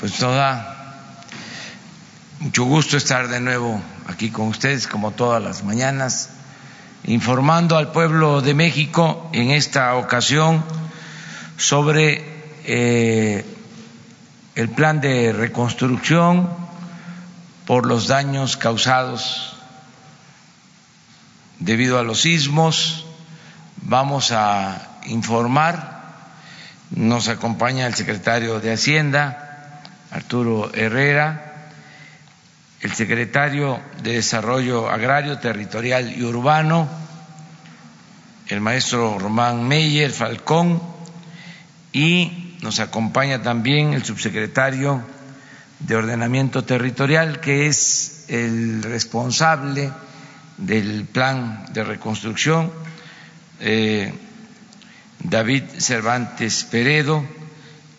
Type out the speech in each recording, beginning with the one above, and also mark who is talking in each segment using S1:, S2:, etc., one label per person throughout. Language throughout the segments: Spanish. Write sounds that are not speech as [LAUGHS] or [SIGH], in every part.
S1: pues nos da mucho gusto estar de nuevo aquí con ustedes, como todas las mañanas, informando al pueblo de México en esta ocasión sobre eh, el plan de reconstrucción por los daños causados debido a los sismos. Vamos a informar, nos acompaña el secretario de Hacienda, Arturo Herrera, el secretario de Desarrollo Agrario, Territorial y Urbano, el maestro Román Meyer Falcón y nos acompaña también el subsecretario de Ordenamiento Territorial, que es el responsable del plan de reconstrucción, eh, David Cervantes Peredo,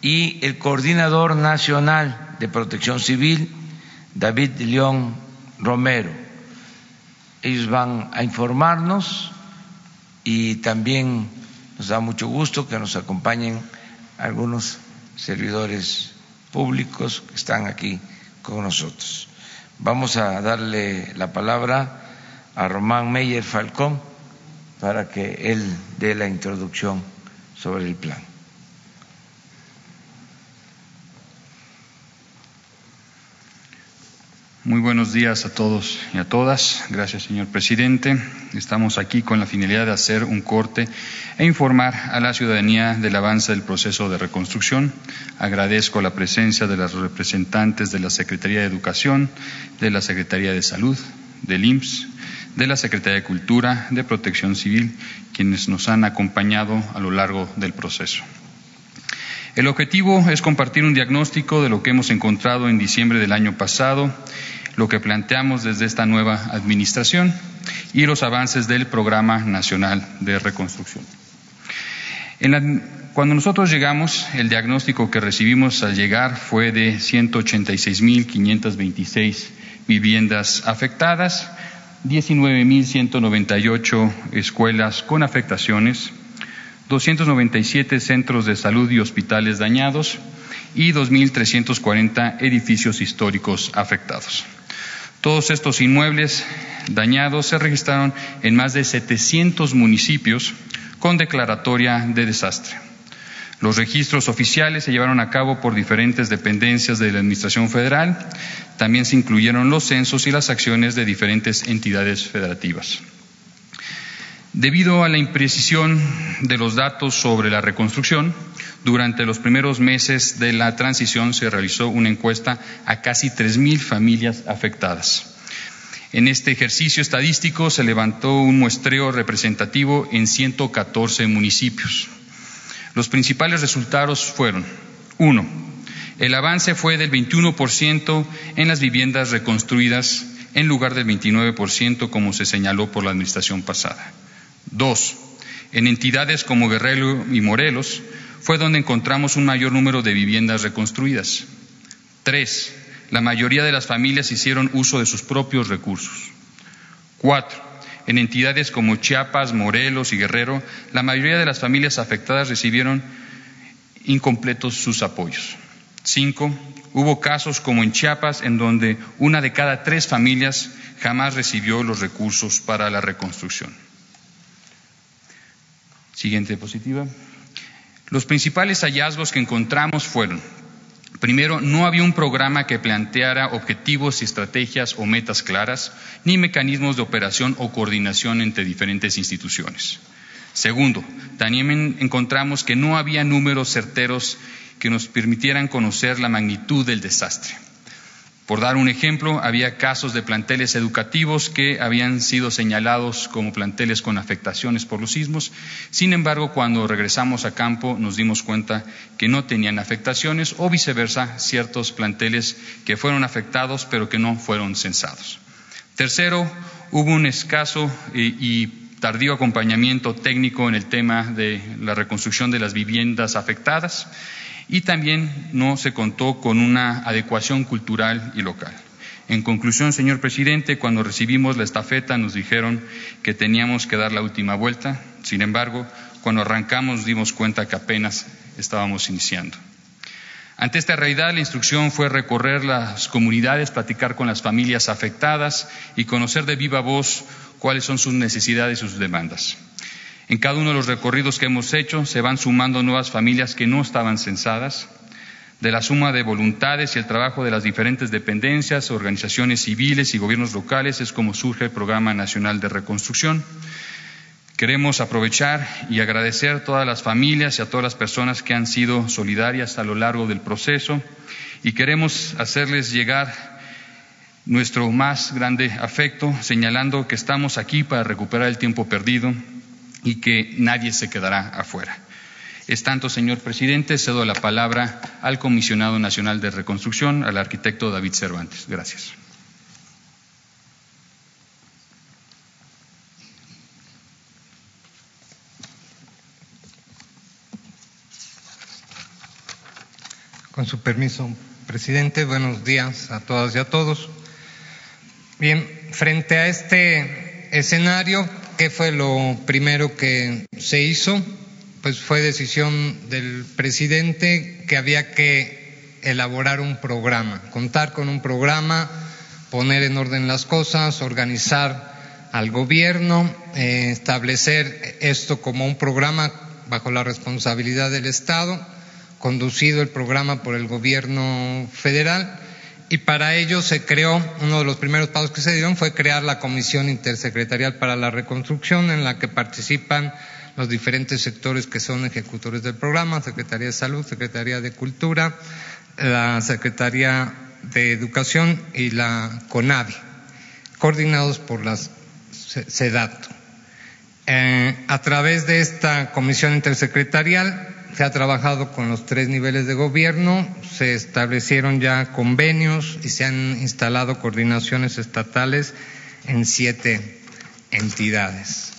S1: y el coordinador nacional de protección civil, David León Romero. Ellos van a informarnos y también nos da mucho gusto que nos acompañen algunos servidores públicos que están aquí con nosotros. Vamos a darle la palabra a Román Meyer Falcón para que él dé la introducción sobre el plan.
S2: Muy buenos días a todos y a todas. Gracias, señor presidente. Estamos aquí con la finalidad de hacer un corte e informar a la ciudadanía del avance del proceso de reconstrucción. Agradezco la presencia de los representantes de la Secretaría de Educación, de la Secretaría de Salud, del IMSS, de la Secretaría de Cultura, de Protección Civil, quienes nos han acompañado a lo largo del proceso. El objetivo es compartir un diagnóstico de lo que hemos encontrado en diciembre del año pasado, lo que planteamos desde esta nueva administración y los avances del Programa Nacional de Reconstrucción. cuando nosotros llegamos, el diagnóstico que recibimos al llegar fue de 186.526 viviendas afectadas, 19.198 escuelas con afectaciones, 297 centros de salud y hospitales dañados y 2.340 edificios históricos afectados. Todos estos inmuebles dañados se registraron en más de 700 municipios con declaratoria de desastre. Los registros oficiales se llevaron a cabo por diferentes dependencias de la Administración Federal. También se incluyeron los censos y las acciones de diferentes entidades federativas. Debido a la imprecisión de los datos sobre la reconstrucción, durante los primeros meses de la transición se realizó una encuesta a casi 3.000 familias afectadas. En este ejercicio estadístico se levantó un muestreo representativo en 114 municipios. Los principales resultados fueron, uno, el avance fue del 21% en las viviendas reconstruidas en lugar del 29% como se señaló por la administración pasada. Dos, en entidades como Guerrero y Morelos fue donde encontramos un mayor número de viviendas reconstruidas. Tres, la mayoría de las familias hicieron uso de sus propios recursos. Cuatro, en entidades como Chiapas, Morelos y Guerrero, la mayoría de las familias afectadas recibieron incompletos sus apoyos. Cinco, hubo casos como en Chiapas en donde una de cada tres familias jamás recibió los recursos para la reconstrucción. Siguiente diapositiva. Los principales hallazgos que encontramos fueron, primero, no había un programa que planteara objetivos y estrategias o metas claras, ni mecanismos de operación o coordinación entre diferentes instituciones. Segundo, también encontramos que no había números certeros que nos permitieran conocer la magnitud del desastre. Por dar un ejemplo, había casos de planteles educativos que habían sido señalados como planteles con afectaciones por los sismos. Sin embargo, cuando regresamos a campo nos dimos cuenta que no tenían afectaciones o viceversa, ciertos planteles que fueron afectados pero que no fueron censados. Tercero, hubo un escaso y tardío acompañamiento técnico en el tema de la reconstrucción de las viviendas afectadas y también no se contó con una adecuación cultural y local. En conclusión, señor presidente, cuando recibimos la estafeta nos dijeron que teníamos que dar la última vuelta. Sin embargo, cuando arrancamos dimos cuenta que apenas estábamos iniciando. Ante esta realidad, la instrucción fue recorrer las comunidades, platicar con las familias afectadas y conocer de viva voz cuáles son sus necesidades y sus demandas. En cada uno de los recorridos que hemos hecho se van sumando nuevas familias que no estaban censadas. De la suma de voluntades y el trabajo de las diferentes dependencias, organizaciones civiles y gobiernos locales es como surge el Programa Nacional de Reconstrucción. Queremos aprovechar y agradecer a todas las familias y a todas las personas que han sido solidarias a lo largo del proceso y queremos hacerles llegar nuestro más grande afecto, señalando que estamos aquí para recuperar el tiempo perdido y que nadie se quedará afuera. Es tanto, señor presidente, cedo la palabra al Comisionado Nacional de Reconstrucción, al arquitecto David Cervantes. Gracias.
S3: Con su permiso, presidente, buenos días a todas y a todos. Bien, frente a este escenario, ¿qué fue lo primero que se hizo? Pues fue decisión del presidente que había que elaborar un programa, contar con un programa, poner en orden las cosas, organizar al gobierno, eh, establecer esto como un programa bajo la responsabilidad del Estado conducido el programa por el gobierno federal y para ello se creó, uno de los primeros pasos que se dieron fue crear la Comisión Intersecretarial para la Reconstrucción en la que participan los diferentes sectores que son ejecutores del programa, Secretaría de Salud, Secretaría de Cultura, la Secretaría de Educación y la CONAVI, coordinados por la SEDATO. Eh, a través de esta comisión intersecretarial se ha trabajado con los tres niveles de gobierno, se establecieron ya convenios y se han instalado coordinaciones estatales en siete entidades.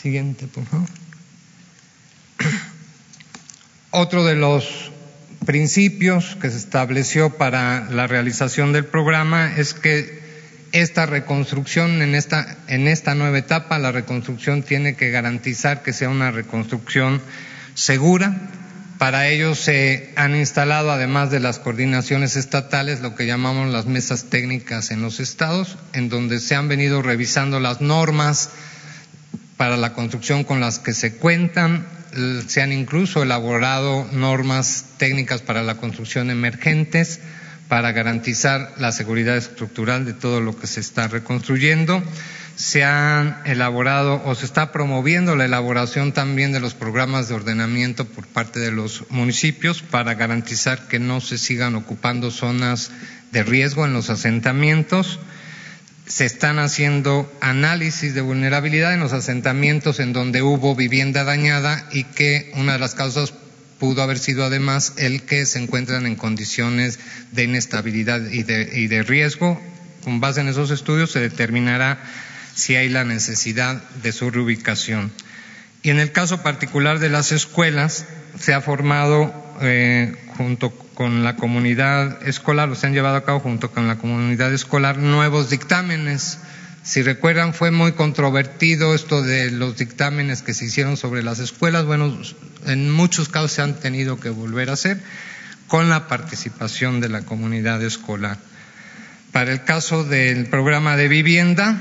S3: Siguiente, por favor. [CLEARS THROAT] Otro de los principios que se estableció para la realización del programa es que esta reconstrucción en esta, en esta nueva etapa, la reconstrucción tiene que garantizar que sea una reconstrucción segura. Para ello se han instalado, además de las coordinaciones estatales, lo que llamamos las mesas técnicas en los estados, en donde se han venido revisando las normas para la construcción con las que se cuentan. Se han incluso elaborado normas técnicas para la construcción emergentes para garantizar la seguridad estructural de todo lo que se está reconstruyendo se han elaborado o se está promoviendo la elaboración también de los programas de ordenamiento por parte de los municipios para garantizar que no se sigan ocupando zonas de riesgo en los asentamientos. Se están haciendo análisis de vulnerabilidad en los asentamientos en donde hubo vivienda dañada y que una de las causas pudo haber sido además el que se encuentran en condiciones de inestabilidad y de, riesgo. Con base en esos estudios se determinará si hay la necesidad de su reubicación. Y en el caso particular de las escuelas, se ha formado eh, junto con la comunidad escolar, o se han llevado a cabo junto con la comunidad escolar nuevos dictámenes. Si recuerdan, fue muy controvertido esto de los dictámenes que se hicieron sobre las escuelas. Bueno, en muchos casos se han tenido que volver a hacer con la participación de la comunidad escolar. Para el caso del programa de vivienda,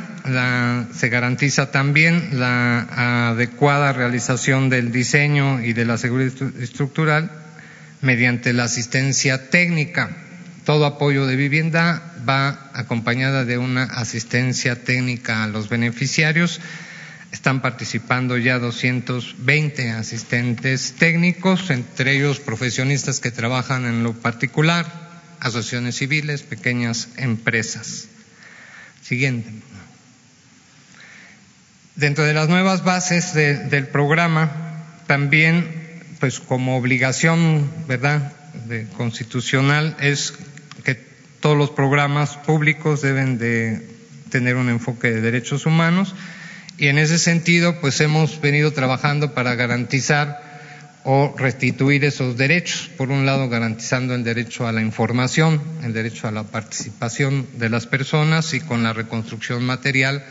S3: se garantiza también la adecuada realización del diseño y de la seguridad estructural mediante la asistencia técnica. Todo apoyo de vivienda va acompañada de una asistencia técnica a los beneficiarios. Están participando ya 220 asistentes técnicos, entre ellos profesionistas que trabajan en lo particular, asociaciones civiles, pequeñas empresas. Siguiente. Dentro de las nuevas bases del programa, también, pues como obligación, ¿verdad?, de, constitucional, es que todos los programas públicos deben de tener un enfoque de derechos humanos y en ese sentido, pues hemos venido trabajando para garantizar o restituir esos derechos. Por un lado, garantizando el derecho a la información, el derecho a la participación de las personas y con la reconstrucción material,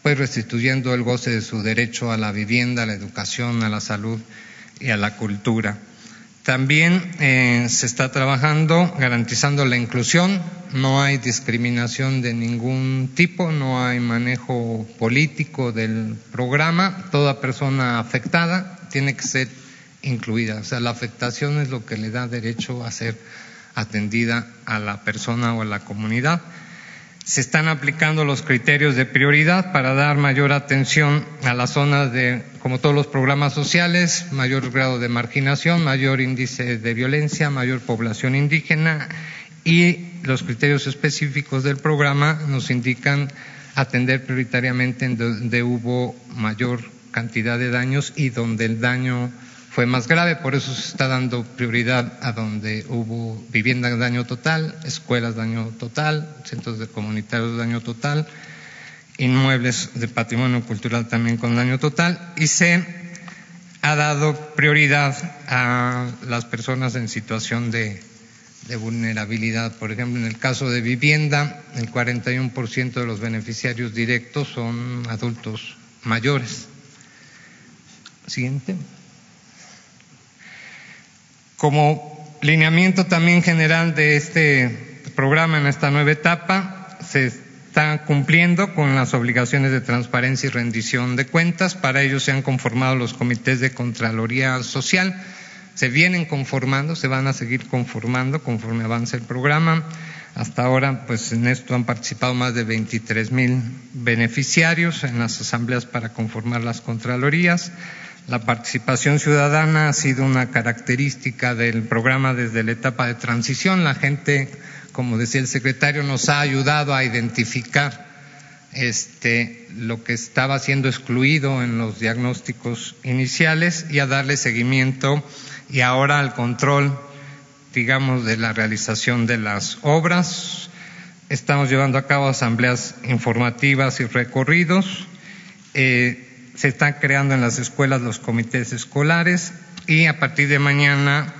S3: pues restituyendo el goce de su derecho a la vivienda, a la educación, a la salud y a la cultura. También eh, se está trabajando garantizando la inclusión, no hay discriminación de ningún tipo, no hay manejo político del programa, toda persona afectada tiene que ser incluida, o sea, la afectación es lo que le da derecho a ser atendida a la persona o a la comunidad. Se están aplicando los criterios de prioridad para dar mayor atención a las zonas de, como todos los programas sociales, mayor grado de marginación, mayor índice de violencia, mayor población indígena y los criterios específicos del programa nos indican atender prioritariamente en donde hubo mayor cantidad de daños y donde el daño fue más grave, por eso se está dando prioridad a donde hubo vivienda de daño total, escuelas daño total, centros de comunitarios daño total, inmuebles de patrimonio cultural también con daño total y se ha dado prioridad a las personas en situación de vulnerabilidad. Por ejemplo, en el caso de vivienda, el 41% de los beneficiarios directos son adultos mayores. Siguiente. Como lineamiento también general de este programa en esta nueva etapa, se está cumpliendo con las obligaciones de transparencia y rendición de cuentas. Para ello se han conformado los comités de Contraloría Social. Se vienen conformando, se van a seguir conformando conforme avance el programa. Hasta ahora, pues en esto han participado más de 23 mil beneficiarios en las asambleas para conformar las Contralorías. La participación ciudadana ha sido una característica del programa desde la etapa de transición. La gente, como decía el secretario, nos ha ayudado a identificar este, lo que estaba siendo excluido en los diagnósticos iniciales y a darle seguimiento y ahora al control, digamos, de la realización de las obras. Estamos llevando a cabo asambleas informativas y recorridos. Eh, se están creando en las escuelas los comités escolares y a partir de mañana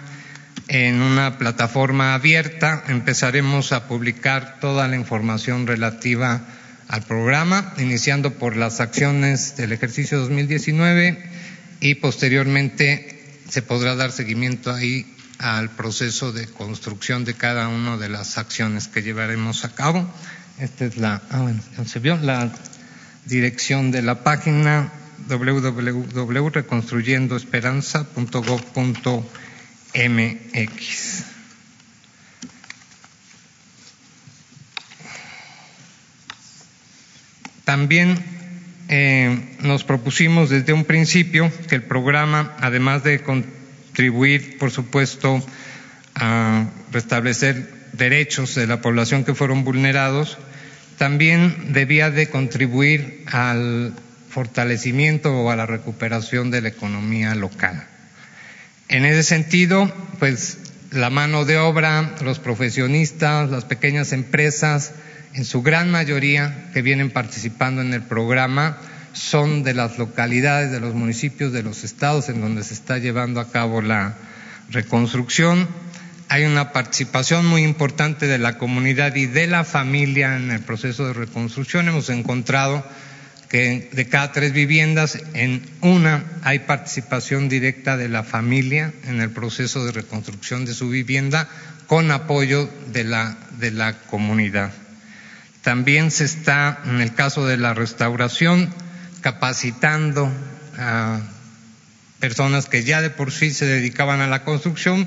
S3: en una plataforma abierta empezaremos a publicar toda la información relativa al programa, iniciando por las acciones del ejercicio 2019 y posteriormente se podrá dar seguimiento ahí al proceso de construcción de cada una de las acciones que llevaremos a cabo. Esta es la, ah, bueno, vio la dirección de la página www.reconstruyendoesperanza.gov.mx. También eh, nos propusimos desde un principio que el programa, además de contribuir, por supuesto, a restablecer derechos de la población que fueron vulnerados, también debía de contribuir al fortalecimiento o a la recuperación de la economía local. En ese sentido, pues la mano de obra, los profesionistas, las pequeñas empresas, en su gran mayoría que vienen participando en el programa, son de las localidades, de los municipios, de los estados en donde se está llevando a cabo la reconstrucción. Hay una participación muy importante de la comunidad y de la familia en el proceso de reconstrucción. Hemos encontrado que de cada tres viviendas, en una hay participación directa de la familia en el proceso de reconstrucción de su vivienda con apoyo de la, de la comunidad. También se está, en el caso de la restauración, capacitando a personas que ya de por sí se dedicaban a la construcción,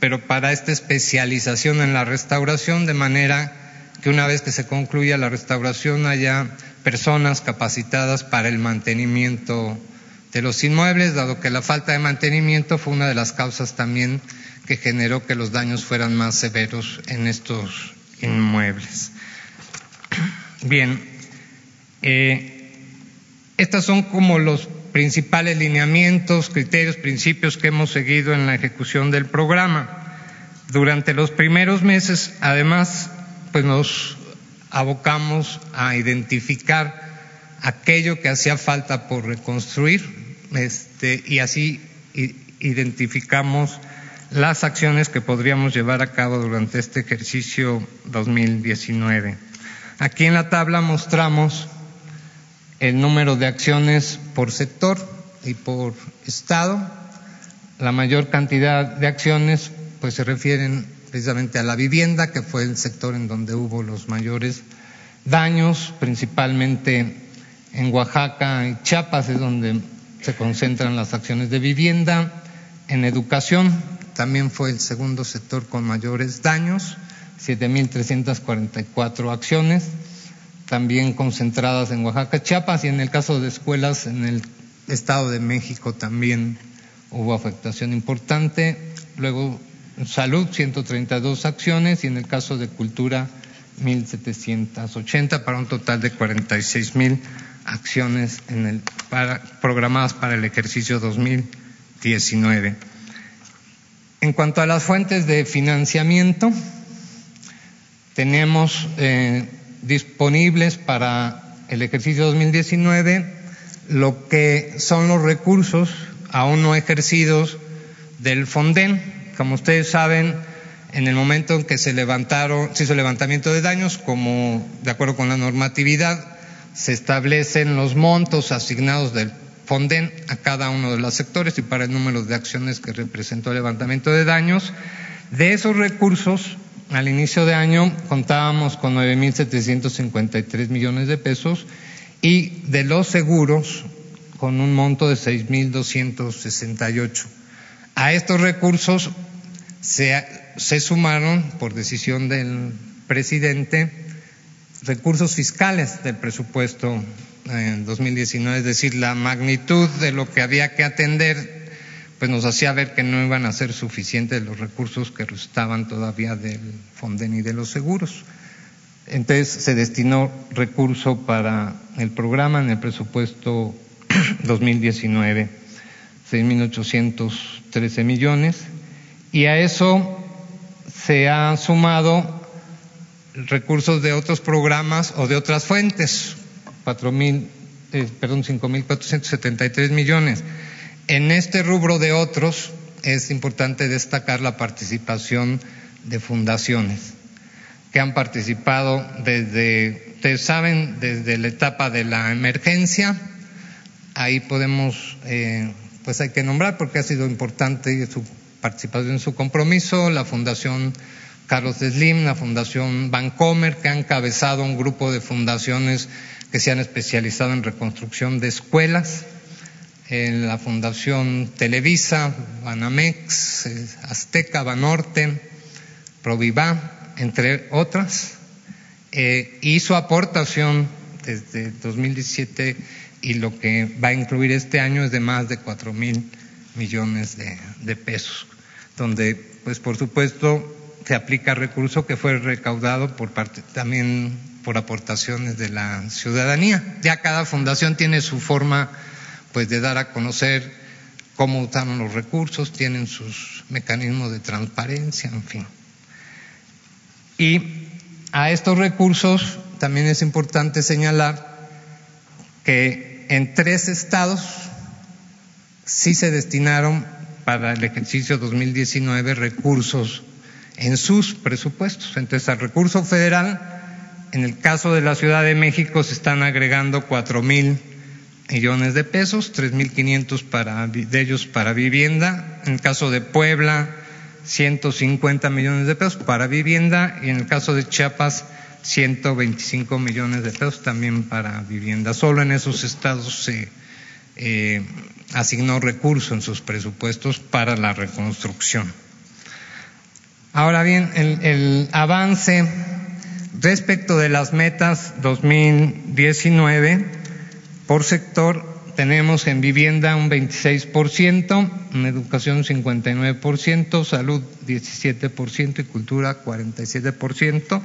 S3: pero para esta especialización en la restauración, de manera que una vez que se concluya la restauración haya personas capacitadas para el mantenimiento de los inmuebles, dado que la falta de mantenimiento fue una de las causas también que generó que los daños fueran más severos en estos inmuebles. Bien, eh, estos son como los principales lineamientos, criterios, principios que hemos seguido en la ejecución del programa. Durante los primeros meses, además, pues nos abocamos a identificar aquello que hacía falta por reconstruir este, y así identificamos las acciones que podríamos llevar a cabo durante este ejercicio 2019. Aquí en la tabla mostramos el número de acciones por sector y por estado. La mayor cantidad de acciones pues se refieren precisamente a la vivienda, que fue el sector en donde hubo los mayores daños, principalmente en Oaxaca y Chiapas es donde se concentran las acciones de vivienda. En educación también fue el segundo sector con mayores daños, 7.344 acciones, también concentradas en Oaxaca, Chiapas y en el caso de escuelas en el Estado de México también hubo afectación importante. Luego salud, 132 acciones y en el caso de cultura, 1.780 para un total de 46.000 acciones programadas para el ejercicio 2019. En cuanto a las fuentes de financiamiento, tenemos eh, disponibles para el ejercicio 2019 lo que son los recursos aún no ejercidos del Fonden. Como ustedes saben, en el momento en que se levantaron, se hizo levantamiento de daños, como de acuerdo con la normatividad, se establecen los montos asignados del Fonden a cada uno de los sectores y para el número de acciones que representó el levantamiento de daños. De esos recursos, al inicio de año contábamos con 9.753 millones de pesos y de los seguros con un monto de 6.268. A estos recursos se, se sumaron, por decisión del presidente, recursos fiscales del presupuesto en 2019, es decir, la magnitud de lo que había que atender, pues nos hacía ver que no iban a ser suficientes los recursos que estaban todavía del Fonden y de los seguros. Entonces se destinó recurso para el programa en el presupuesto [CLEARS THROAT] 2019, 6.813 millones, y a eso se ha sumado recursos de otros programas o de otras fuentes, cuatro mil, eh, perdón, cinco mil cuatrocientos setenta y tres millones. En este rubro de otros es importante destacar la participación de fundaciones que han participado desde, ustedes saben, desde la etapa de la emergencia. Ahí podemos, eh, pues hay que nombrar porque ha sido importante su participación, su compromiso, la Fundación Carlos Slim, la Fundación Bancomer, que ha encabezado un grupo de fundaciones que se han especializado en reconstrucción de escuelas, en la Fundación Televisa, Banamex, eh, Azteca, Banorte, Proviva, entre otras, eh, y su aportación desde 2017 y lo que va a incluir este año es de más de cuatro mil millones de pesos, donde, pues por supuesto, se aplica recurso que fue recaudado por parte también por aportaciones de la ciudadanía. Ya cada fundación tiene su forma pues de dar a conocer cómo usaron los recursos, tienen sus mecanismos de transparencia, en fin. Y a estos recursos también es importante señalar que en tres estados sí se destinaron para el ejercicio 2019 recursos en sus presupuestos. Entonces, al recurso federal, en el caso de la Ciudad de México, se están agregando cuatro mil millones de pesos, tres mil quinientos de ellos para vivienda. En el caso de Puebla, 150 millones de pesos para vivienda y en el caso de Chiapas 125 millones de pesos también para vivienda. Solo en esos estados se eh, asignó recursos en sus presupuestos para la reconstrucción. Ahora bien, el, avance respecto de las metas 2019 por sector tenemos en vivienda un 26%, en educación un 59%, salud 17% y cultura 47%,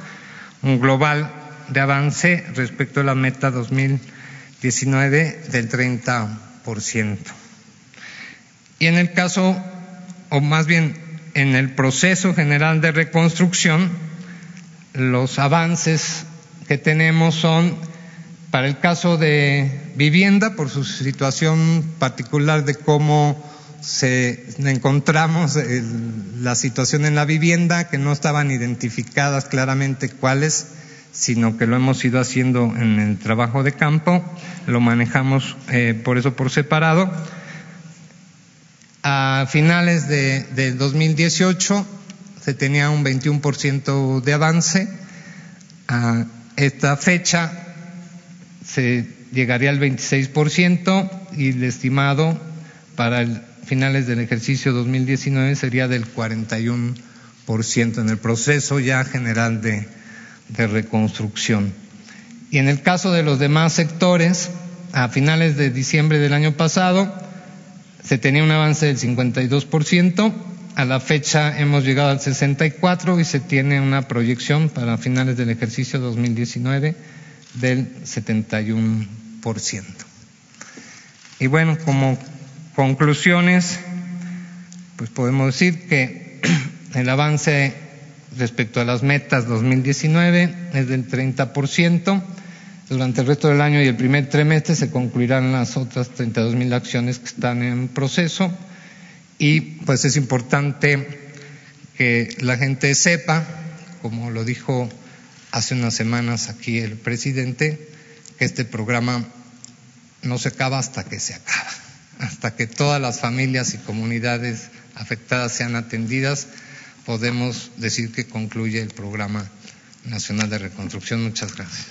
S3: un global de avance respecto a la meta 2019 del 30%. Y en el caso, o más bien en el proceso general de reconstrucción, los avances que tenemos son, para el caso de vivienda, por su situación particular de cómo se encontramos la situación en la vivienda, que no estaban identificadas claramente cuáles, sino que lo hemos ido haciendo en el trabajo de campo, lo manejamos eh, por eso por separado A finales de, de 2018 se tenía un 21% de avance. A esta fecha se llegaría al 26% y el estimado para el finales del ejercicio 2019 sería del 41% en el proceso ya general de, de reconstrucción. Y en el caso de los demás sectores, a finales de diciembre del año pasado se tenía un avance del 52%, a la fecha hemos llegado al 64% y se tiene una proyección para finales del ejercicio 2019 del 71%. Y bueno, como conclusiones, pues podemos decir que [CLEARS THROAT] el avance respecto a las metas 2019 es del 30%. Durante el resto del año y el primer trimestre se concluirán las otras 32 mil acciones que están en proceso y pues es importante que la gente sepa, como lo dijo hace unas semanas aquí el presidente, que este programa no se acaba hasta que se acaba, hasta que todas las familias y comunidades afectadas sean atendidas, podemos decir que concluye el programa nacional de reconstrucción. Muchas gracias.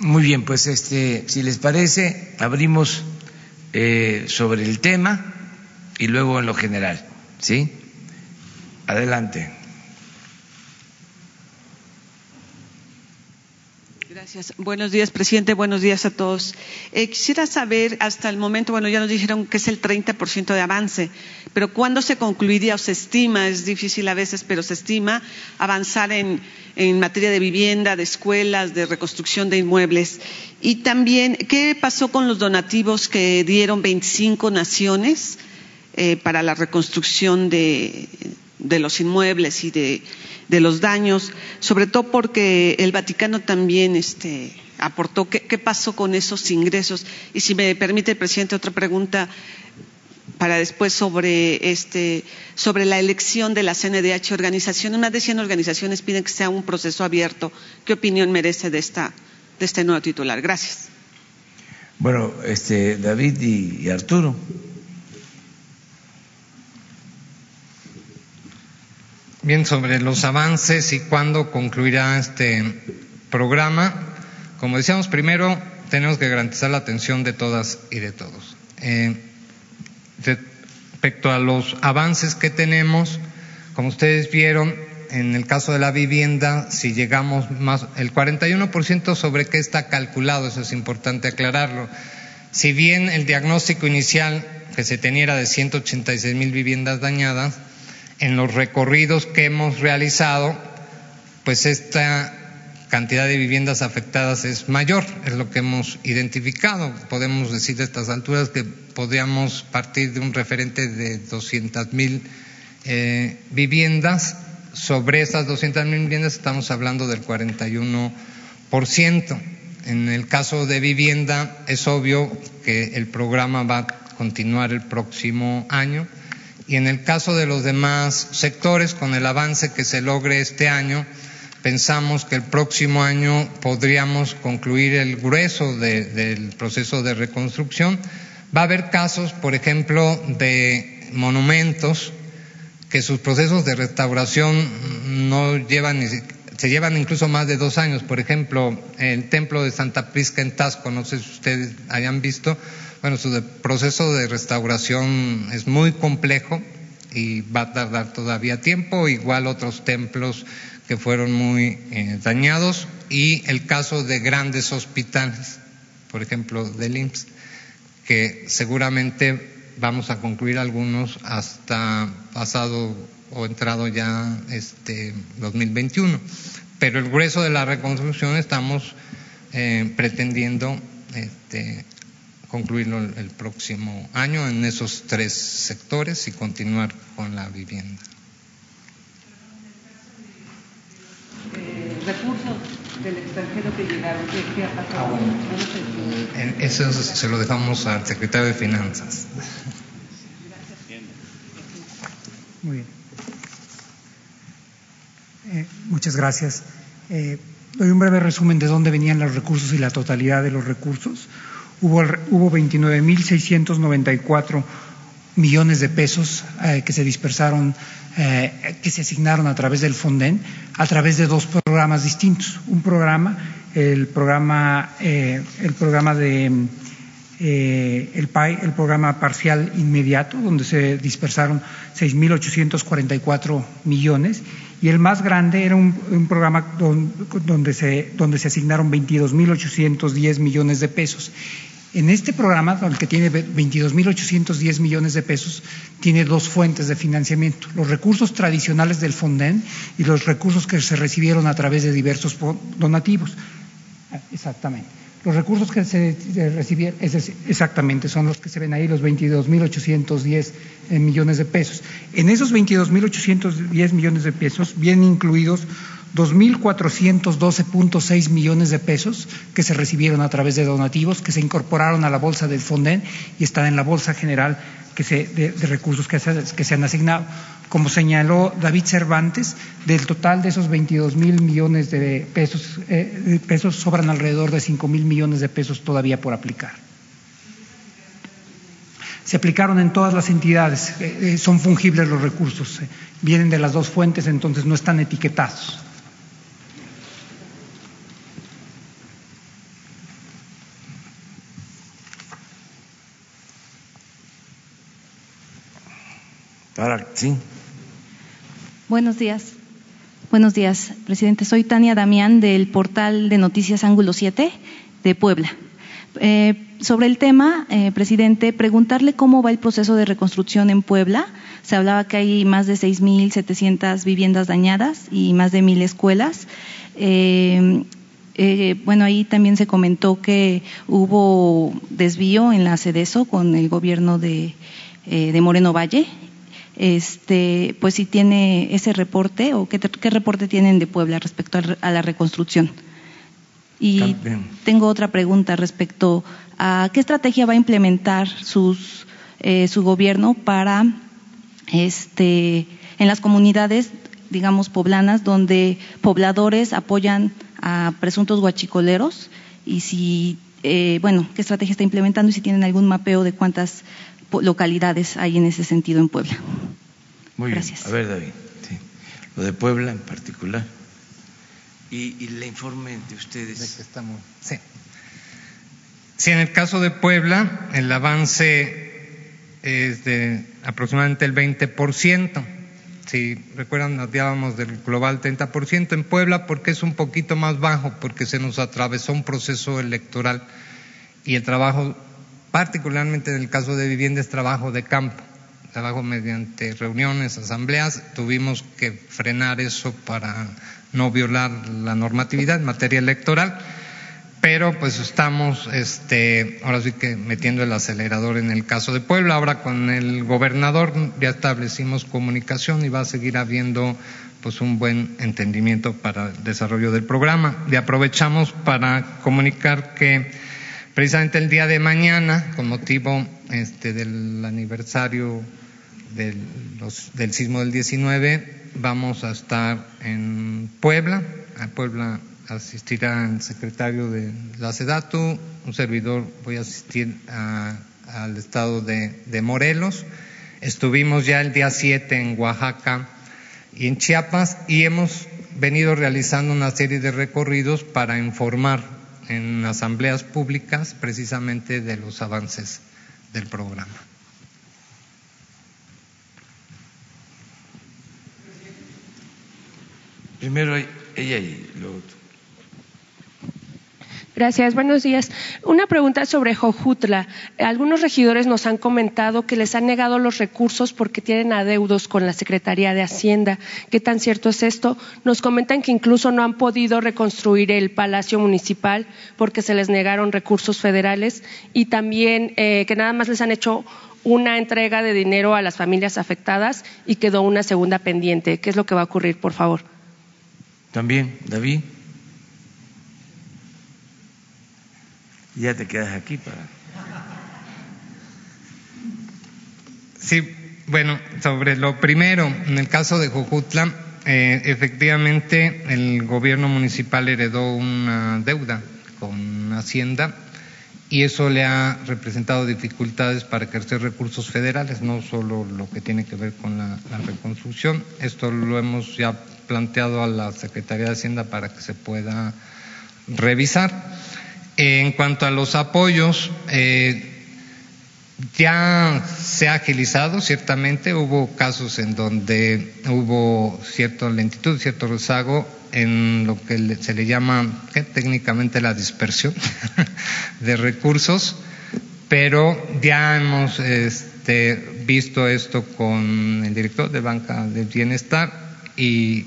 S1: Muy bien, pues este, si les parece, abrimos eh, sobre el tema y luego en lo general, ¿sí? Adelante.
S4: Buenos días, presidente. Buenos días a todos. Eh, quisiera saber, hasta el momento, bueno, ya nos dijeron que es el 30% de avance, pero ¿cuándo se concluiría o se estima, es difícil a veces, pero se estima avanzar en, en materia de vivienda, de escuelas, de reconstrucción de inmuebles? Y también, ¿qué pasó con los donativos que dieron 25 naciones eh, para la reconstrucción de, de los inmuebles y de de los daños, sobre todo porque el Vaticano también este, aportó. ¿Qué, ¿Qué pasó con esos ingresos? Y si me permite, presidente, otra pregunta para después sobre este sobre la elección de la CNDH organizaciones más de 100 organizaciones piden que sea un proceso abierto qué opinión merece de esta de este nuevo titular gracias
S1: bueno este David y, y Arturo
S3: Bien, sobre los avances y cuándo concluirá este programa, como decíamos, primero tenemos que garantizar la atención de todas y de todos. Eh, respecto a los avances que tenemos, como ustedes vieron, en el caso de la vivienda, si llegamos más, el 41% sobre qué está calculado, eso es importante aclararlo. Si bien el diagnóstico inicial que se tenía era de 186 mil viviendas dañadas, en los recorridos que hemos realizado, pues esta cantidad de viviendas afectadas es mayor, es lo que hemos identificado. Podemos decir a estas alturas que podríamos partir de un referente de 200 mil eh, viviendas. Sobre esas 200 mil viviendas estamos hablando del 41%. En el caso de vivienda es obvio que el programa va a continuar el próximo año y en el caso de los demás sectores, con el avance que se logre este año, pensamos que el próximo año podríamos concluir el grueso del proceso de reconstrucción. Va a haber casos, por ejemplo, de monumentos que sus procesos de restauración no llevan se llevan incluso más de dos años. Por ejemplo, el templo de Santa Prisca en Tasco, no sé si ustedes hayan visto, bueno, su proceso de restauración es muy complejo y va a tardar todavía tiempo, igual otros templos que fueron muy eh, dañados y el caso de grandes hospitales, por ejemplo, del IMSS, que seguramente vamos a concluir algunos hasta pasado o entrado ya este 2021. Pero el grueso de la reconstrucción estamos eh, pretendiendo este, concluirlo el próximo año en esos tres sectores y continuar con la vivienda.
S4: recursos del extranjero que llegaron, ¿qué, ha pasado?
S3: Ah, Eso se lo dejamos al secretario de Finanzas.
S5: Muy bien. Eh, muchas gracias. Eh, doy un breve resumen de dónde venían los recursos y la totalidad de los recursos. Hubo, hubo 29.694 millones de pesos eh, que se dispersaron, eh, que se asignaron a través del Fonden, a través de dos programas distintos. Un programa, el programa, eh, el programa de el PAI, el programa parcial inmediato, donde se dispersaron 6.844 millones, y el más grande era un, programa donde, se, donde se asignaron 22.810 millones de pesos. En este programa, el que tiene 22.810 millones de pesos, tiene dos fuentes de financiamiento, los recursos tradicionales del Fonden y los recursos que se recibieron a través de diversos donativos. Ah, exactamente. Los recursos que se recibieron, exactamente, son los que se ven ahí, los 22.810 eh, millones de pesos. En esos 22.810 millones de pesos vienen incluidos 2.412.6 millones de pesos que se recibieron a través de donativos, que se incorporaron a la bolsa del Fonden y están en la bolsa general de, recursos que se, han asignado. Como señaló David Cervantes, del total de esos 22 mil millones de pesos, eh, pesos sobran alrededor de 5 mil millones de pesos todavía por aplicar. Se aplicaron en todas las entidades, eh, eh, son fungibles los recursos, vienen de las dos fuentes, entonces no están etiquetados.
S6: Buenos días. Buenos días, presidente. Soy Tania Damián del portal de noticias Ángulo 7 de Puebla. Eh, sobre el tema, eh, presidente, preguntarle cómo va el proceso de reconstrucción en Puebla. Se hablaba que hay más de 6.700 viviendas dañadas y más de mil escuelas. Eh, bueno, ahí también se comentó que hubo desvío en la CEDESO con el gobierno de Moreno Valle este, pues si tiene ese reporte o qué, reporte tienen de Puebla respecto a, la reconstrucción. Y tengo otra pregunta respecto a qué estrategia va a implementar sus, eh, su gobierno para este, en las comunidades, digamos, poblanas, donde pobladores apoyan a presuntos guachicoleros y si, eh, bueno, qué estrategia está implementando y si tienen algún mapeo de cuántas localidades hay en ese sentido en Puebla.
S1: Muy Gracias. bien. A ver, David, lo de Puebla en particular. Y, y le informe de ustedes.
S3: De que estamos, sí. sí, en el caso de Puebla, el avance es de aproximadamente el 20%. Si recuerdan, nos hablábamos del global 30% en Puebla porque es un poquito más bajo, porque se nos atravesó un proceso electoral y el trabajo particularmente en el caso de vivienda es trabajo de campo, trabajo mediante reuniones, asambleas, tuvimos que frenar eso para no violar la normatividad en materia electoral, pero pues estamos, este, ahora sí que metiendo el acelerador en el caso de Puebla, ahora con el gobernador ya establecimos comunicación y va a seguir habiendo pues un buen entendimiento para el desarrollo del programa. Y aprovechamos para comunicar que Precisamente el día de mañana, con motivo este, del aniversario del, sismo del 19, vamos a estar en Puebla. A Puebla asistirá el secretario de la SEDATU, un servidor, voy a asistir al estado de, de Morelos. Estuvimos ya el día 7 en Oaxaca y en Chiapas y hemos venido realizando una serie de recorridos para informar en asambleas públicas precisamente de los avances del programa.
S1: Primero ella y luego
S7: Gracias, buenos días. Una pregunta sobre Jojutla. Algunos regidores nos han comentado que les han negado los recursos porque tienen adeudos con la Secretaría de Hacienda. ¿Qué tan cierto es esto? Nos comentan que incluso no han podido reconstruir el Palacio Municipal porque se les negaron recursos federales y también eh, que nada más les han hecho una entrega de dinero a las familias afectadas y quedó una segunda pendiente. ¿Qué es lo que va a ocurrir, por favor?
S1: También, David. Ya te quedas aquí para.
S3: Sí, bueno, sobre lo primero, en el caso de Jojutla, eh, efectivamente el gobierno municipal heredó una deuda con Hacienda y eso le ha representado dificultades para ejercer recursos federales, no solo lo que tiene que ver con la, reconstrucción. Esto lo hemos ya planteado a la Secretaría de Hacienda para que se pueda revisar. En cuanto a los apoyos, eh, ya se ha agilizado, ciertamente. Hubo casos en donde hubo cierta lentitud, cierto rezago en lo que se le llama técnicamente la dispersión [LAUGHS] de recursos, pero ya hemos este, visto esto con el director de Banca del Bienestar y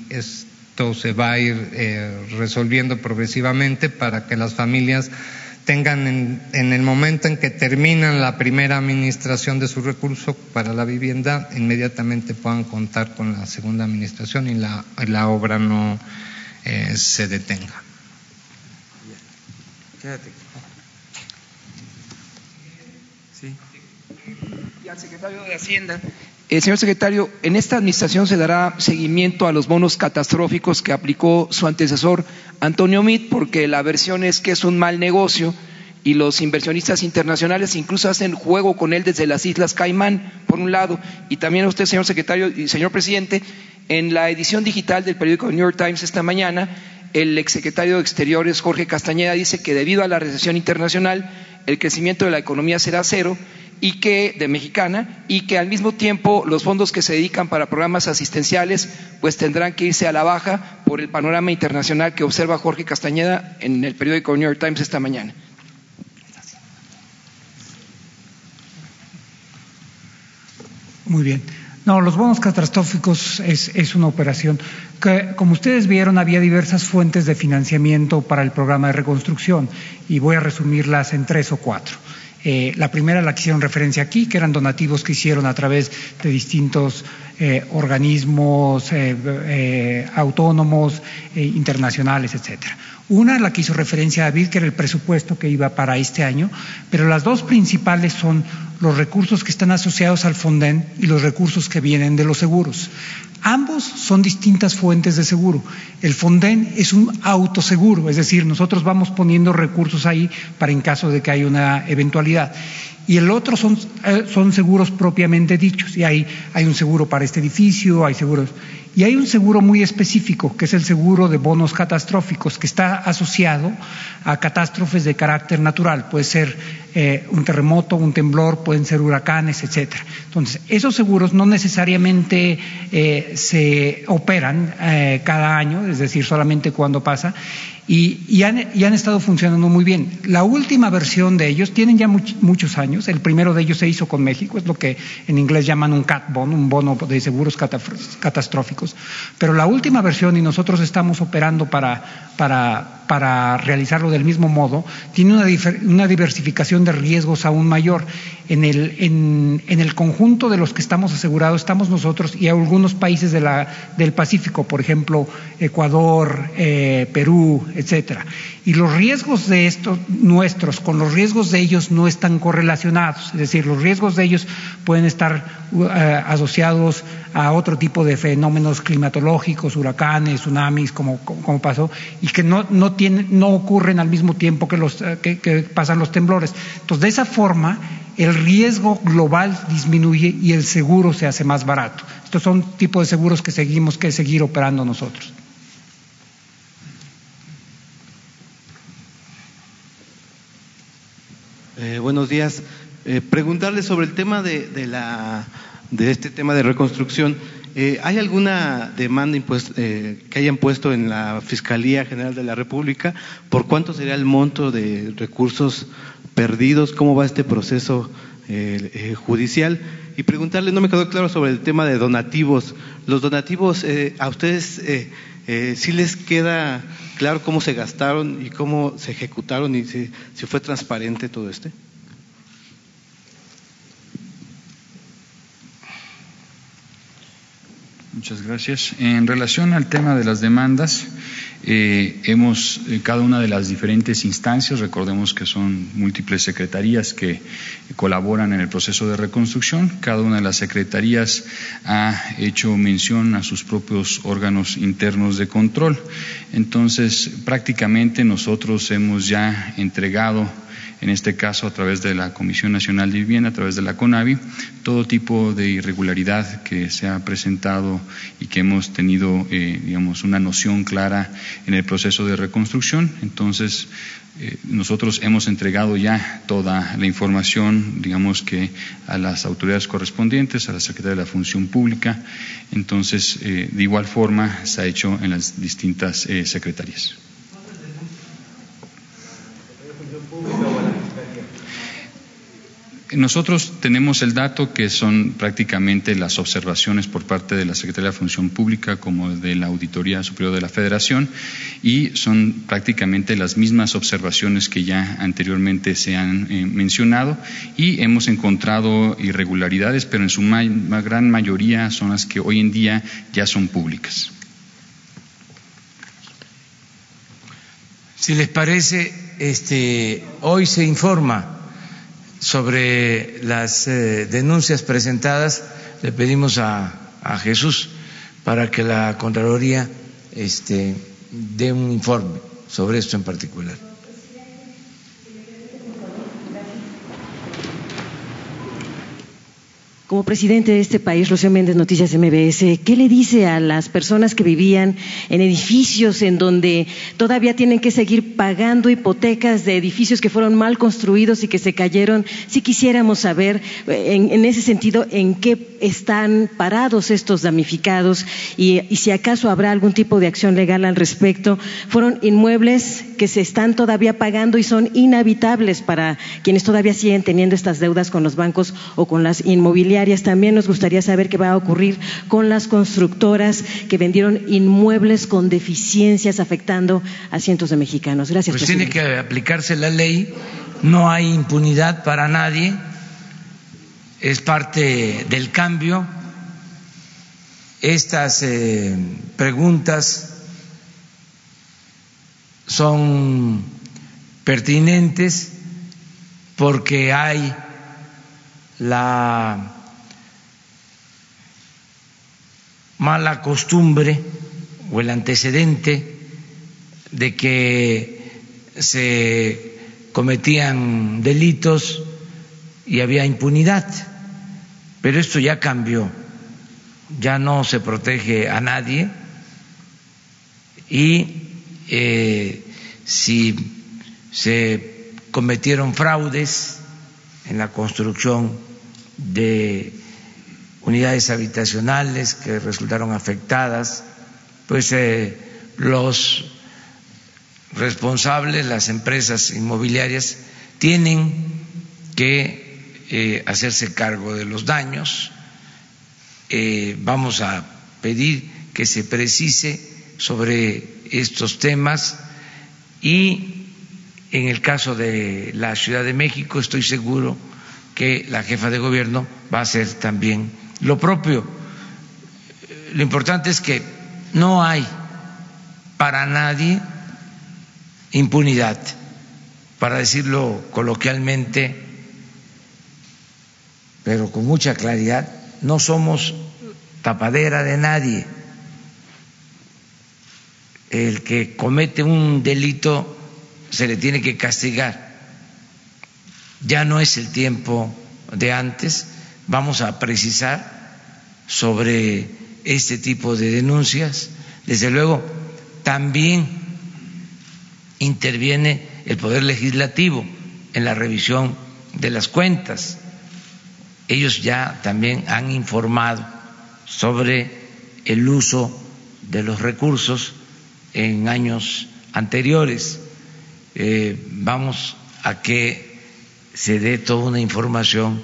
S3: esto se va a ir eh, resolviendo progresivamente para que las familias tengan en, el momento en que terminan la primera administración de su recurso para la vivienda, inmediatamente puedan contar con la segunda administración y la, la obra no eh, se detenga.
S8: Quédate. Sí. Y al secretario de Hacienda. Eh, señor secretario, en esta administración se dará seguimiento a los bonos catastróficos que aplicó su antecesor Antonio Mit, porque la versión es que es un mal negocio y los inversionistas internacionales incluso hacen juego con él desde las Islas Caimán, por un lado, y también usted, señor secretario y señor presidente, en la edición digital del periódico New York Times esta mañana, el exsecretario de Exteriores, Jorge Castañeda, dice que debido a la recesión internacional, el crecimiento de la economía será cero y que de mexicana y que al mismo tiempo los fondos que se dedican para programas asistenciales pues tendrán que irse a la baja por el panorama internacional que observa Jorge Castañeda en el periódico New York Times esta mañana.
S5: Muy bien. No, los bonos catastróficos es, una operación que, como ustedes vieron, había diversas fuentes de financiamiento para el programa de reconstrucción y voy a resumirlas en tres o cuatro. Eh, la primera la que hicieron referencia aquí, que eran donativos que hicieron a través de distintos eh, organismos eh, autónomos, internacionales, etcétera. Una, la que hizo referencia a David, que era el presupuesto que iba para este año, pero las dos principales son los recursos que están asociados al Fonden y los recursos que vienen de los seguros. Ambos son distintas fuentes de seguro. El Fonden es un autoseguro, es decir, nosotros vamos poniendo recursos ahí para en caso de que haya una eventualidad. Y el otro son, eh, son seguros propiamente dichos. Y ahí hay un seguro para este edificio, hay seguros. Y hay un seguro muy específico, que es el seguro de bonos catastróficos, que está asociado a catástrofes de carácter natural. Puede ser eh, un terremoto, un temblor, pueden ser huracanes, etcétera. Entonces, esos seguros no necesariamente eh, se operan eh, cada año, es decir, solamente cuando pasa, y, han, estado funcionando muy bien. La última versión de ellos tienen ya muchos años. El primero de ellos se hizo con México, es lo que en inglés llaman un cat bond, un bono de seguros catastróficos. Pero la última versión, y nosotros estamos operando para, para, para realizarlo del mismo modo, tiene una, diversificación de riesgos aún mayor. En el, conjunto de los que estamos asegurados estamos nosotros y algunos países del Pacífico, por ejemplo, Ecuador, eh, Perú, etcétera. Y los riesgos de estos nuestros con los riesgos de ellos no están correlacionados, es decir, los riesgos de ellos pueden estar eh, asociados a otro tipo de fenómenos climatológicos, huracanes, tsunamis, como, como pasó, y que no, no, tienen, no ocurren al mismo tiempo que, los, eh, que, pasan los temblores. Entonces, de esa forma, el riesgo global disminuye y el seguro se hace más barato. Estos son tipos de seguros que seguimos que seguir operando nosotros.
S9: Eh, buenos días. Eh, preguntarle sobre el tema de, la, de este tema de reconstrucción. Eh, ¿Hay alguna demanda que hayan puesto en la Fiscalía General de la República? ¿Por cuánto sería el monto de recursos perdidos? ¿Cómo va este proceso judicial? Y preguntarle, no me quedó claro sobre el tema de donativos. ¿Los donativos a ustedes sí les queda claro cómo se gastaron y cómo se ejecutaron y si, si fue transparente todo este?
S2: Muchas gracias. En relación al tema de las demandas, eh, hemos, eh, cada una de las diferentes instancias, recordemos que son múltiples secretarías que colaboran en el proceso de reconstrucción, cada una de las secretarías ha hecho mención a sus propios órganos internos de control. Entonces, prácticamente nosotros hemos ya entregado en este caso a través de la Comisión Nacional de Vivienda, a través de la CONAVI, todo tipo de irregularidad que se ha presentado y que hemos tenido, eh, digamos, una noción clara en el proceso de reconstrucción. Entonces, eh, nosotros hemos entregado ya toda la información, digamos que a las autoridades correspondientes, a la Secretaría de la Función Pública. Entonces, eh, de igual forma, se ha hecho en las distintas eh, secretarías. Nosotros tenemos el dato que son prácticamente las observaciones por parte de la Secretaría de Función Pública como de la Auditoría Superior de la Federación y son prácticamente las mismas observaciones que ya anteriormente se han eh, mencionado y hemos encontrado irregularidades, pero en su gran mayoría son las que hoy en día ya son públicas.
S1: Si les parece, este, hoy se informa sobre las eh, denuncias presentadas, le pedimos a, a, Jesús para que la Contraloría este, dé un informe sobre esto en particular.
S10: Como presidente de este país, Rocío Méndez, Noticias MBS, ¿qué le dice a las personas que vivían en edificios en donde todavía tienen que seguir pagando hipotecas de edificios que fueron mal construidos y que se cayeron? Si quisiéramos saber, en, en ese sentido, en qué están parados estos damnificados y, si acaso habrá algún tipo de acción legal al respecto. Fueron inmuebles que se están todavía pagando y son inhabitables para quienes todavía siguen teniendo estas deudas con los bancos o con las inmobiliarias también nos gustaría saber qué va a ocurrir con las constructoras que vendieron inmuebles con deficiencias afectando a cientos de mexicanos. Gracias.
S1: Pues
S10: presidente.
S1: tiene que aplicarse la ley, no hay impunidad para nadie, es parte del cambio. Estas eh, preguntas son pertinentes porque hay la mala costumbre o el antecedente de que se cometían delitos y había impunidad. Pero esto ya cambió, ya no se protege a nadie y eh, si se cometieron fraudes en la construcción de unidades habitacionales que resultaron afectadas, pues eh, los responsables, las empresas inmobiliarias, tienen que eh, hacerse cargo de los daños. Eh, vamos a pedir que se precise sobre estos temas y en el caso de la Ciudad de México estoy seguro que la jefa de gobierno va a hacer también lo propio. Lo importante es que no hay para nadie impunidad, para decirlo coloquialmente, pero con mucha claridad, no somos tapadera de nadie. El que comete un delito se le tiene que castigar. Ya no es el tiempo de antes vamos a precisar sobre este tipo de denuncias. Desde luego, también interviene el Poder Legislativo en la revisión de las cuentas. Ellos ya también han informado sobre el uso de los recursos en años anteriores. Eh, vamos a que se dé toda una información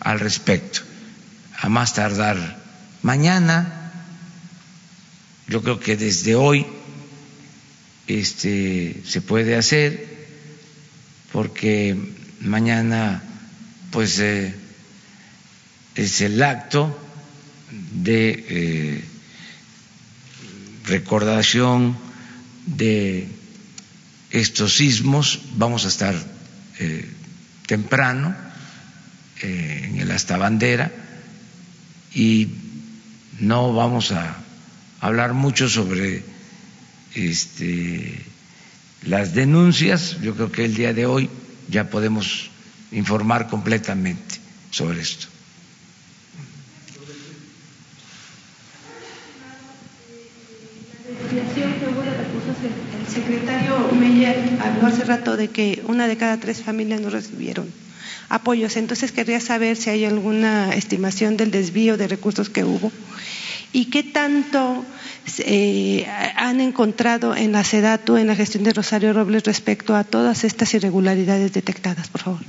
S1: al respecto. A más tardar mañana, yo creo que desde hoy este, se puede hacer, porque mañana pues eh, es el acto de eh, recordación de estos sismos, vamos a estar eh, temprano eh, en el hasta bandera y no vamos a hablar mucho sobre este, las denuncias. Yo creo que el día de hoy ya podemos informar completamente sobre esto.
S11: El secretario Meyer habló hace rato de que una de cada tres familias no recibieron apoyos. Entonces querría saber si hay alguna estimación del desvío de recursos que hubo y qué tanto eh, han encontrado en la SEDATU, en la gestión de Rosario Robles, respecto a todas estas irregularidades detectadas, por favor.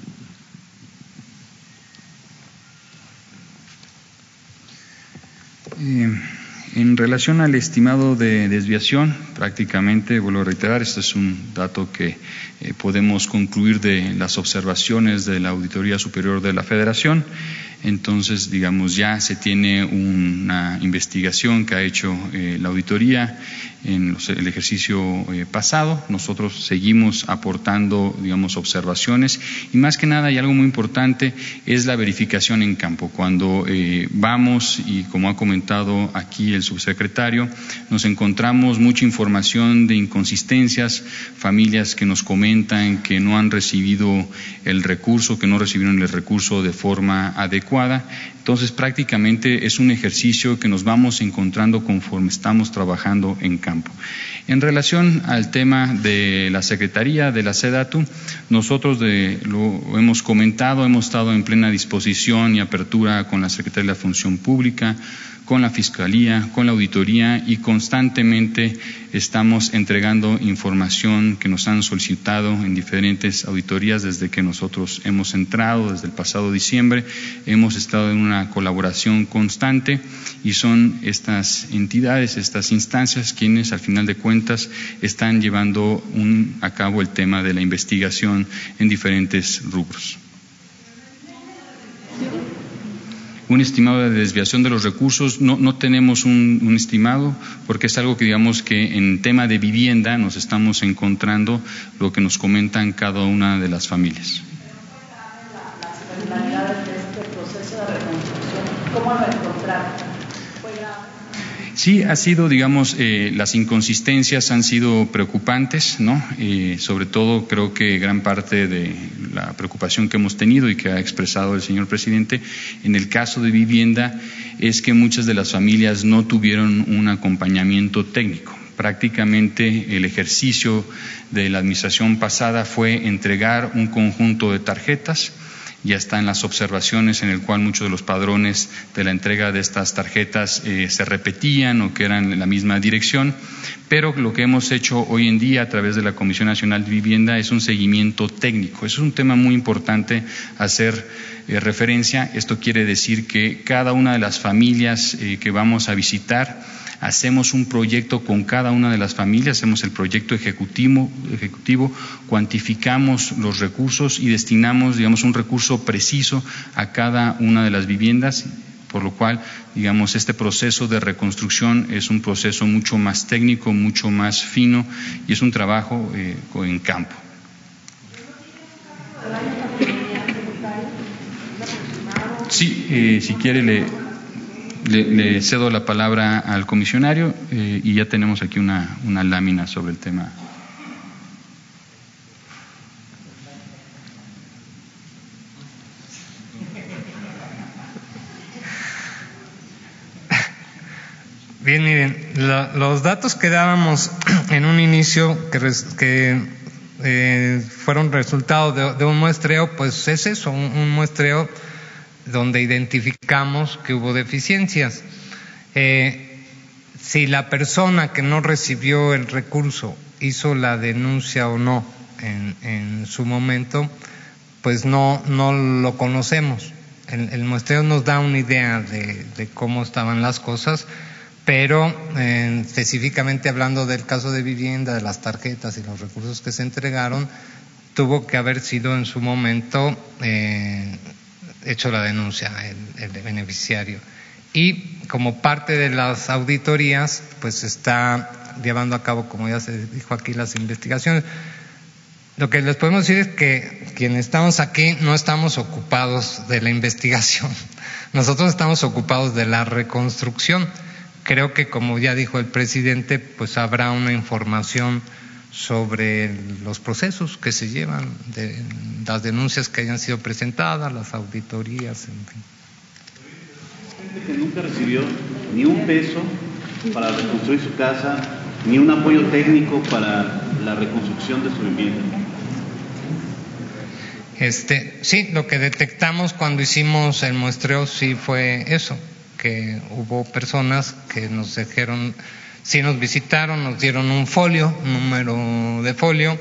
S2: Eh, en relación al estimado de desviación, prácticamente, vuelvo a reiterar, este es un dato que eh, podemos concluir de las observaciones de la Auditoría Superior de la Federación. Entonces, digamos, ya se tiene una investigación que ha hecho eh, la auditoría en el ejercicio eh, pasado. Nosotros seguimos aportando, digamos, observaciones y más que nada, y algo muy importante, es la verificación en campo. Cuando eh, vamos, y como ha comentado aquí el subsecretario, nos encontramos mucha información de inconsistencias, familias que nos comentan que no han recibido el recurso, que no recibieron el recurso de forma adecuada. Entonces, prácticamente es un ejercicio que nos vamos encontrando conforme estamos trabajando en campo. En relación al tema de la Secretaría de la SEDATU, nosotros lo hemos comentado, hemos estado en plena disposición y apertura con la Secretaría de la Función Pública, con la Fiscalía, con la Auditoría y constantemente estamos entregando información que nos han solicitado en diferentes auditorías desde que nosotros hemos entrado, desde el pasado diciembre. Hemos estado en una colaboración constante y son estas entidades, estas instancias quienes al final de cuentas están llevando a cabo el tema de la investigación en diferentes rubros. Un estimado de desviación de los recursos, no, no tenemos un, estimado, porque es algo que digamos que en tema de vivienda nos estamos encontrando lo que nos comentan cada una de las familias. ¿Cómo lo encontraron? Sí, ha sido, digamos, eh, las inconsistencias han sido preocupantes, ¿no? Eh, sobre todo creo que gran parte de la preocupación que hemos tenido y que ha expresado el señor presidente en el caso de vivienda es que muchas de las familias no tuvieron un acompañamiento técnico. Prácticamente el ejercicio de la administración pasada fue entregar un conjunto de tarjetas ya está en las observaciones en el cual muchos de los padrones de la entrega de estas tarjetas eh, se repetían o que eran en la misma dirección, pero lo que hemos hecho hoy en día a través de la Comisión Nacional de Vivienda es un seguimiento técnico. Eso es un tema muy importante hacer eh, referencia. Esto quiere decir que cada una de las familias eh, que vamos a visitar hacemos un proyecto con cada una de las familias, hacemos el proyecto ejecutivo, cuantificamos los recursos y destinamos, digamos, un recurso preciso a cada una de las viviendas por lo cual, digamos, este proceso de reconstrucción es un proceso mucho más técnico, mucho más fino y es un trabajo eh, en campo. Sí, eh, si quiere le, le, cedo la palabra al comisionario eh, y ya tenemos aquí una, una lámina sobre el tema. [LAUGHS]
S3: Bien, miren, los datos que dábamos [CLEARS THROAT] en un inicio, que, que eh, fueron resultado de, un muestreo, pues es eso, un muestreo donde identificamos que hubo deficiencias. Eh, si la persona que no recibió el recurso hizo la denuncia o no en, su momento, pues no, no lo conocemos. El, muestreo nos da una idea de, cómo estaban las cosas, pero eh, específicamente hablando del caso de vivienda, de las tarjetas y los recursos que se entregaron, tuvo que haber sido en su momento eh, hecho la denuncia el, beneficiario. Y como parte de las auditorías, pues está llevando a cabo, como ya se dijo aquí, las investigaciones. Lo que les podemos decir es que quienes estamos aquí no estamos ocupados de la investigación, [LAUGHS] nosotros estamos ocupados de la reconstrucción. Creo que, como ya dijo el presidente, pues habrá una información sobre los procesos que se llevan, de, las denuncias que hayan sido presentadas, las auditorías, en fin.
S12: que nunca recibió ni un peso para reconstruir su casa, ni un apoyo técnico para la reconstrucción de su vivienda.
S3: Este, sí, lo que detectamos cuando hicimos el muestreo sí fue eso, que hubo personas que nos dijeron, sí nos visitaron, nos dieron un folio, un número de folio,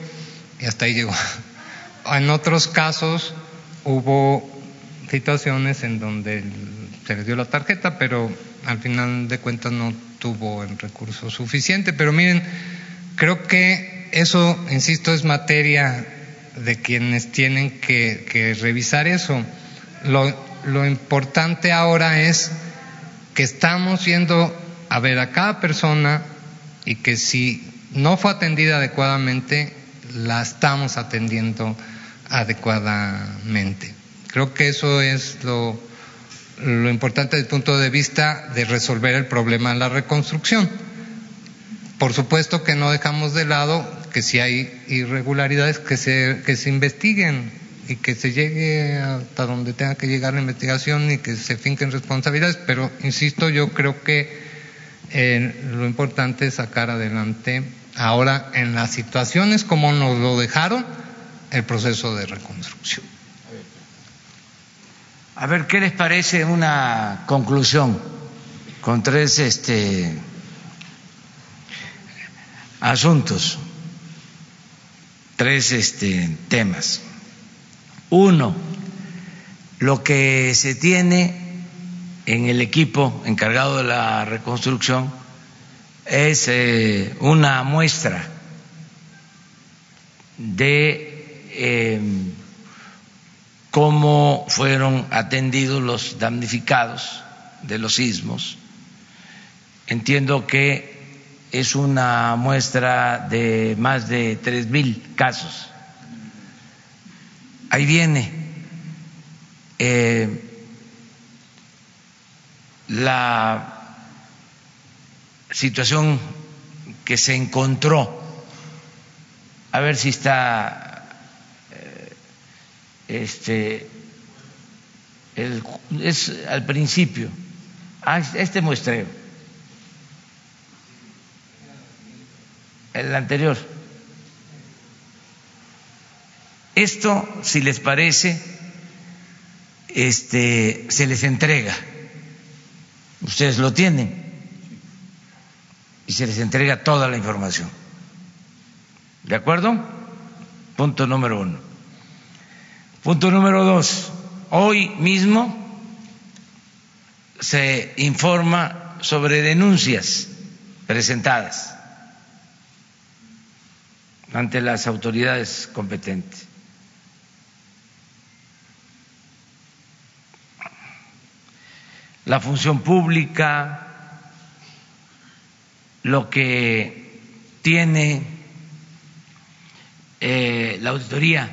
S3: y hasta ahí llegó. [LAUGHS] En otros casos hubo situaciones en donde se les dio la tarjeta, pero al final de cuentas no tuvo el recurso suficiente. Pero miren, creo que eso, insisto, es materia de quienes tienen que, revisar eso. Lo, lo importante ahora es que estamos yendo a ver a cada persona y que si no fue atendida adecuadamente, la estamos atendiendo adecuadamente. Creo que eso es lo, importante desde el punto de vista de resolver el problema de la reconstrucción. Por supuesto que no dejamos de lado que si hay irregularidades que se, que se investiguen y que se llegue hasta donde tenga que llegar la investigación y que se finquen responsabilidades, pero insisto, yo creo que lo importante es sacar adelante ahora en las situaciones como nos lo dejaron el proceso de reconstrucción.
S1: A ver, ¿qué les parece una conclusión con tres este, asuntos? tres este, temas. Uno, lo que se tiene en el equipo encargado de la reconstrucción es eh, una muestra de em, cómo fueron atendidos los damnificados de los sismos. Entiendo que es una muestra de más de tres mil casos. Ahí viene eh, la situación que se encontró. A ver si está eh, este es al principio. Ah, este muestreo el anterior. Esto, si les parece, este, se les entrega. Ustedes lo tienen y se les entrega toda la información. ¿De acuerdo? Punto número uno. Punto número dos. Hoy mismo se informa sobre denuncias presentadas ante las autoridades competentes. La función pública, lo que tiene eh, la auditoría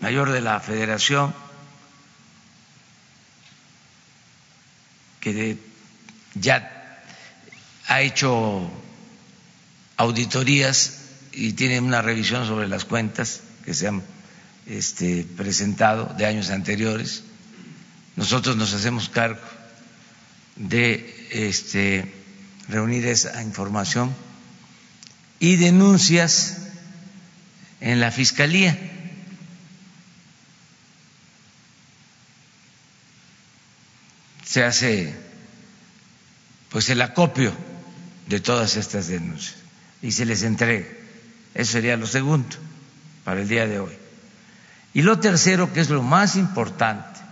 S1: mayor de la federación, que ya ha hecho auditorías y tienen una revisión sobre las cuentas que se han este, presentado de años anteriores. Nosotros nos hacemos cargo de este, reunir esa información y denuncias en la fiscalía. Se hace pues el acopio de todas estas denuncias y se les entregue. Eso sería lo segundo para el día de hoy. Y lo tercero, que es lo más importante,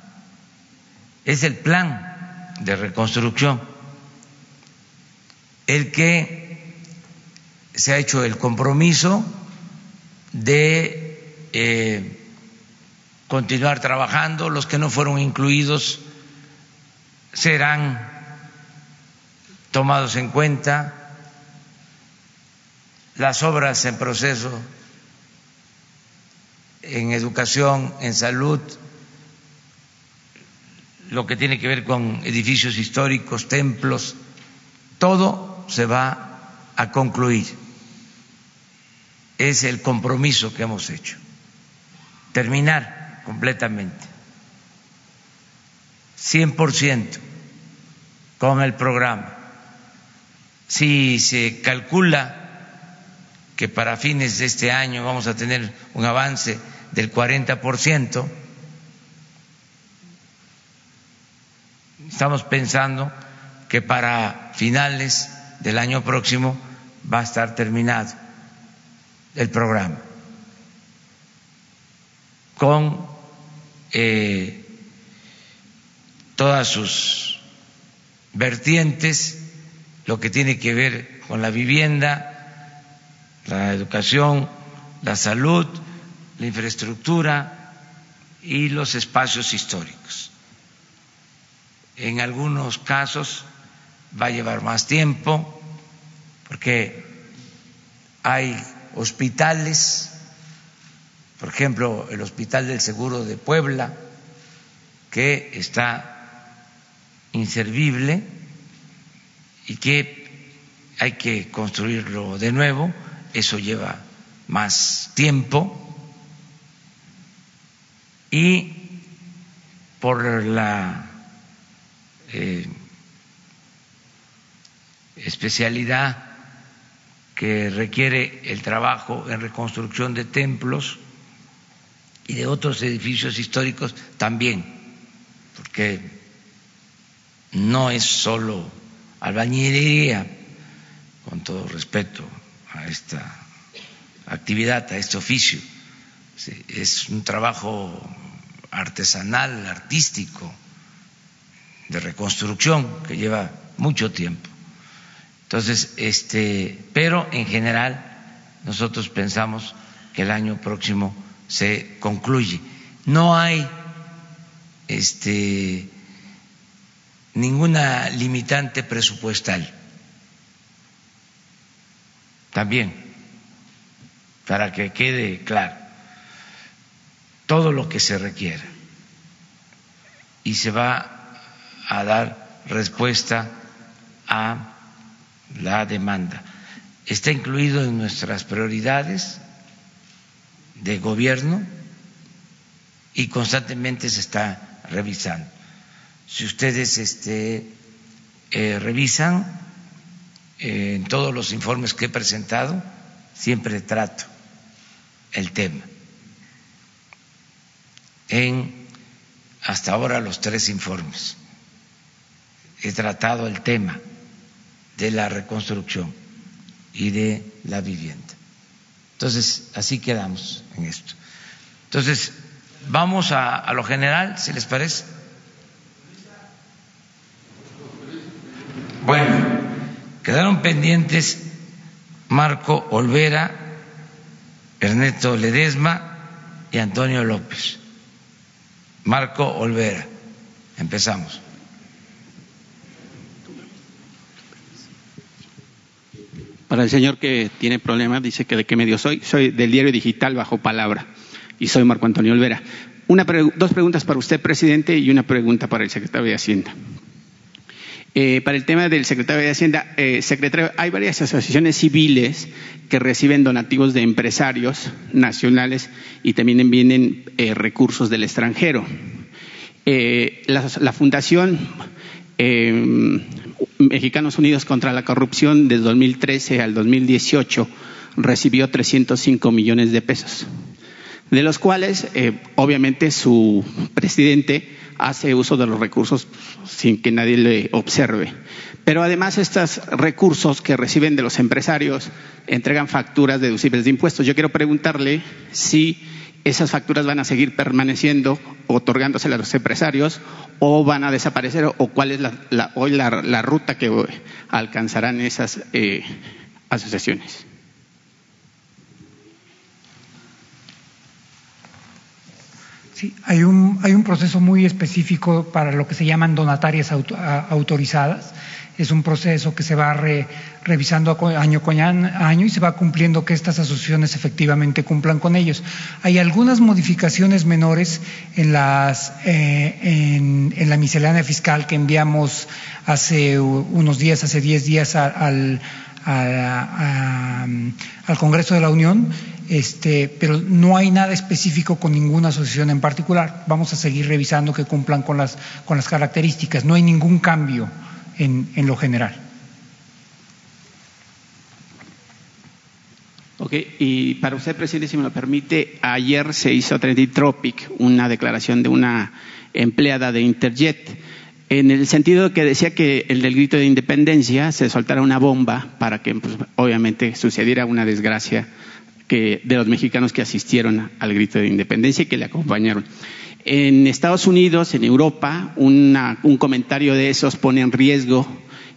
S1: es el plan de reconstrucción, el que se ha hecho el compromiso de eh, continuar trabajando, los que no fueron incluidos serán tomados en cuenta, las obras en proceso en educación, en salud, lo que tiene que ver con edificios históricos, templos, todo se va a concluir. Es el compromiso que hemos hecho, terminar completamente, 100% con el programa. Si se calcula que para fines de este año vamos a tener un avance del 40%, estamos pensando que para finales del año próximo va a estar terminado el programa con eh, todas sus vertientes, lo que tiene que ver con la vivienda, la educación, la salud, la infraestructura y los espacios históricos. En algunos casos va a llevar más tiempo porque hay hospitales, por ejemplo, el Hospital del Seguro de Puebla, que está inservible y que hay que construirlo de nuevo, eso lleva más tiempo. Y por la eh, especialidad que requiere el trabajo en reconstrucción de templos y de otros edificios históricos también, porque no es solo albañilería, con todo respeto a esta actividad, a este oficio, es un trabajo artesanal, artístico, de reconstrucción que lleva mucho tiempo. Entonces, este, pero en general nosotros pensamos que el año próximo se concluye. No hay este, ninguna limitante presupuestal. También, para que quede claro, todo lo que se requiera. Y se va a dar respuesta a la demanda. Está incluido en nuestras prioridades de gobierno y constantemente se está revisando. Si ustedes este, eh, revisan eh, en todos los informes que he presentado, siempre trato el tema. En hasta ahora los tres informes he tratado el tema de la reconstrucción y de la vivienda. Entonces, así quedamos en esto. Entonces, vamos a, a lo general, si les parece. Bueno, quedaron pendientes Marco Olvera, Ernesto Ledesma y Antonio López. Marco Olvera, empezamos.
S13: Para el señor que tiene problemas, dice que de qué medio soy. Soy del diario digital Bajo Palabra y soy Marco Antonio Olvera. Una dos preguntas para usted, presidente, y una pregunta para el secretario de Hacienda. Eh, para el tema del secretario de Hacienda, eh, secretario, hay varias asociaciones civiles que reciben donativos de empresarios nacionales y también vienen eh, recursos del extranjero. La, Fundación eh, Mexicanos Unidos contra la Corrupción desde 2013 al 2018 recibió 305 millones de pesos, de los cuales eh, obviamente su presidente hace uso de los recursos sin que nadie le observe. Pero además estos recursos que reciben de los empresarios entregan facturas deducibles de impuestos. Yo quiero preguntarle si esas facturas van a seguir permaneciendo, otorgándose a los empresarios, o van a desaparecer, o cuál es la, la hoy la, ruta que alcanzarán esas eh, asociaciones.
S5: Sí, hay un, hay un proceso muy específico para lo que se llaman donatarias auto, autorizadas. Es un proceso que se va re, revisando año con año y se va cumpliendo que estas asociaciones efectivamente cumplan con ellos. Hay algunas modificaciones menores en, las, eh, en, en la miscelánea fiscal que enviamos hace unos días, hace 10 días al, al Congreso de la Unión, este, pero no hay nada específico con ninguna asociación en particular. Vamos a seguir revisando que cumplan con las, con las características. No hay ningún cambio en, en lo general.
S13: Ok, y para usted, presidente, si me lo permite, ayer se hizo Trendy Tropic, una declaración de una empleada de Interjet, en el sentido que decía que el del grito de independencia se soltara una bomba para que, pues, obviamente, sucediera una desgracia que, de los mexicanos que asistieron al grito de independencia y que le acompañaron. En Estados Unidos, en Europa, un comentario de esos pone en riesgo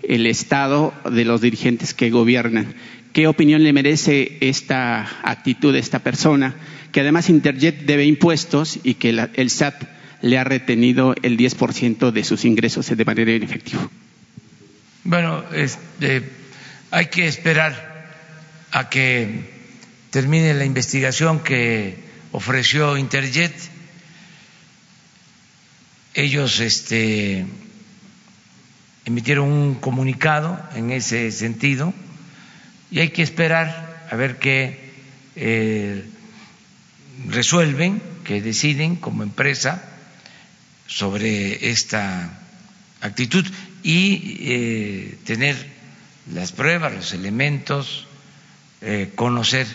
S13: el estado de los dirigentes que gobiernan. ¿Qué opinión le merece esta actitud de esta persona? Que además Interjet debe impuestos y que el SAT le ha retenido el 10% de sus ingresos de manera inefectiva.
S1: Bueno, este, hay que esperar a que termine la investigación que ofreció Interjet. Ellos este, emitieron un comunicado en ese sentido y hay que esperar a ver qué eh, resuelven, qué deciden como empresa sobre esta actitud y eh, tener las pruebas, los elementos, eh, conocer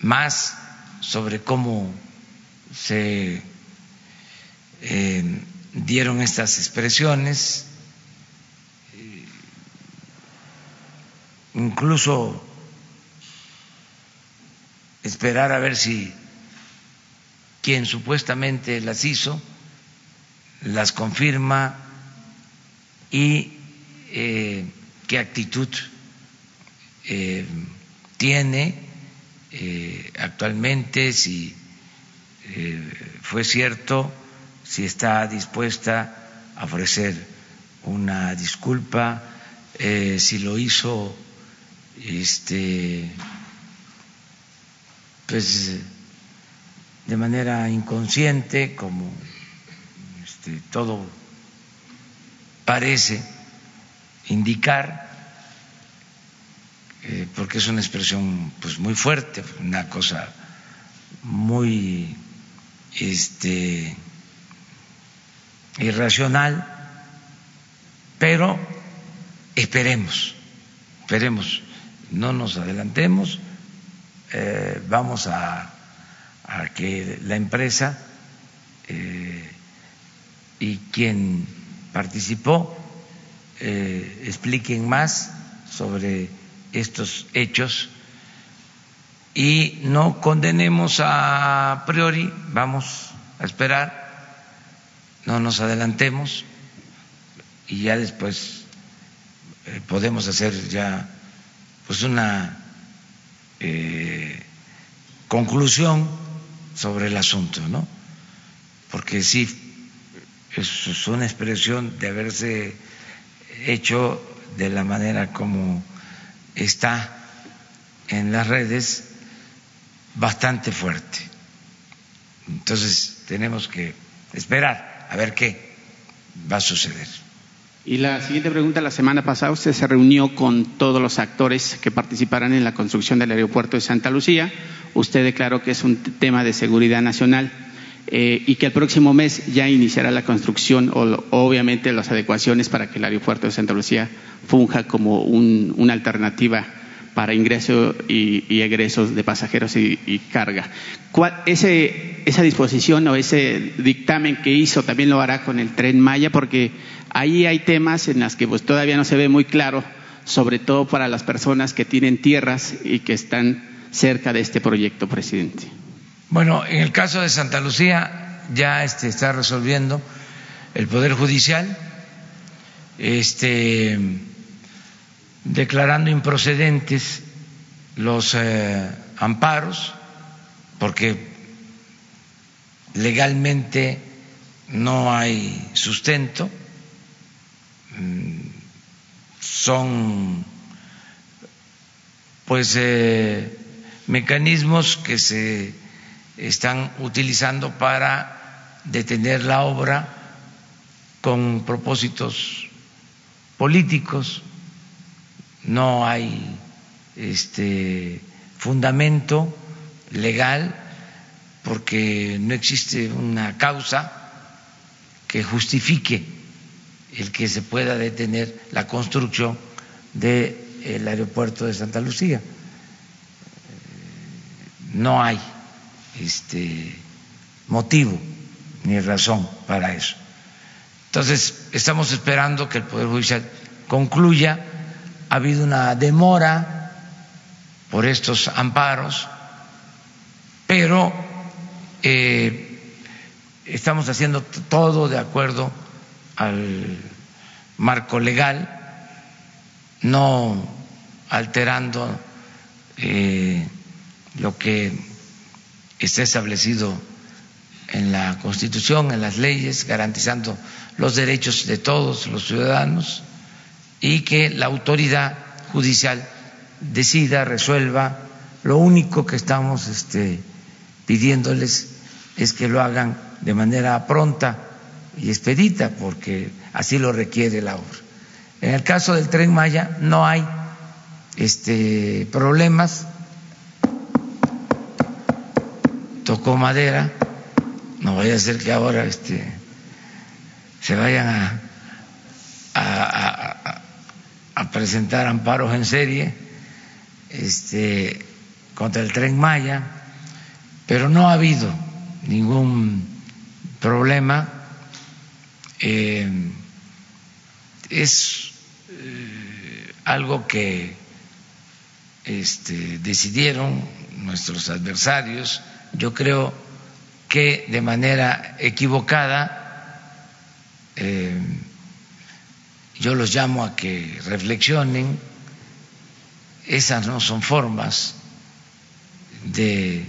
S1: más sobre cómo se eh, dieron estas expresiones, incluso esperar a ver si quien supuestamente las hizo las confirma y eh, qué actitud eh, tiene actualmente, si fue cierto, si está dispuesta a ofrecer una disculpa, si lo hizo este pues de manera inconsciente como este, todo parece indicar, eh, porque es una expresión pues muy fuerte, una cosa muy este, irracional, pero esperemos, esperemos, no nos adelantemos, eh, vamos a, a, que la empresa eh, y quien participó eh, expliquen más sobre estos hechos y no condenemos a priori, vamos a esperar, no nos adelantemos y ya después eh, podemos hacer ya pues una eh, conclusión sobre el asunto, ¿no? Porque sí es una expresión de haberse hecho de la manera como está en las redes bastante fuerte. Entonces tenemos que esperar a ver qué va a suceder.
S13: Y la siguiente pregunta, la semana pasada usted se reunió con todos los actores que participarán en la construcción del aeropuerto de Santa Lucía. Usted declaró que es un tema de seguridad nacional. Eh, y que el próximo mes ya iniciará la construcción o obviamente las adecuaciones para que el aeropuerto de Santa Lucía funja como una alternativa para ingreso y, egresos de pasajeros y, carga. esa disposición o ese dictamen que hizo también lo hará con el tren Maya porque ahí hay temas en los que pues, todavía no se ve muy claro, sobre todo para las personas que tienen tierras y que están cerca de este proyecto, presidente.
S1: Bueno, en el caso de Santa Lucía ya este, está resolviendo el Poder Judicial, este, declarando improcedentes los eh, amparos, porque legalmente no hay sustento, mm, son pues eh, mecanismos que se están utilizando para detener la obra con propósitos políticos. No hay este fundamento legal porque no existe una causa que justifique el que se pueda detener la construcción del aeropuerto de Santa Lucía. No hay este motivo ni razón para eso. Entonces, estamos esperando que el Poder Judicial concluya. Ha habido una demora por estos amparos, pero eh, estamos haciendo todo de acuerdo al marco legal, no alterando eh, lo que está establecido en la Constitución, en las leyes, garantizando los derechos de todos los ciudadanos y que la autoridad judicial decida, resuelva. Lo único que estamos este, pidiéndoles es que lo hagan de manera pronta y expedita, porque así lo requiere la obra. En el caso del tren Maya no hay este, problemas, tocó madera, no vaya a ser que ahora este, se vayan a, a, a, presentar amparos en serie este, contra el tren Maya, pero no ha habido ningún problema. Eh, es eh, algo que este, decidieron nuestros adversarios, yo creo que de manera equivocada eh, yo los llamo a que reflexionen, esas no son formas de